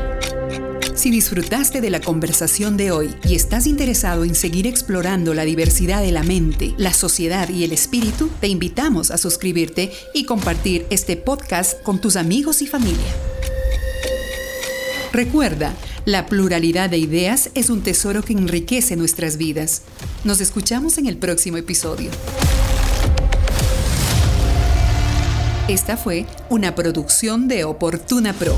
Si disfrutaste de la conversación de hoy y estás interesado en seguir explorando la diversidad de la mente, la sociedad y el espíritu, te invitamos a suscribirte y compartir este podcast con tus amigos y familia. Recuerda, la pluralidad de ideas es un tesoro que enriquece nuestras vidas. Nos escuchamos en el próximo episodio. Esta fue una producción de Oportuna Pro.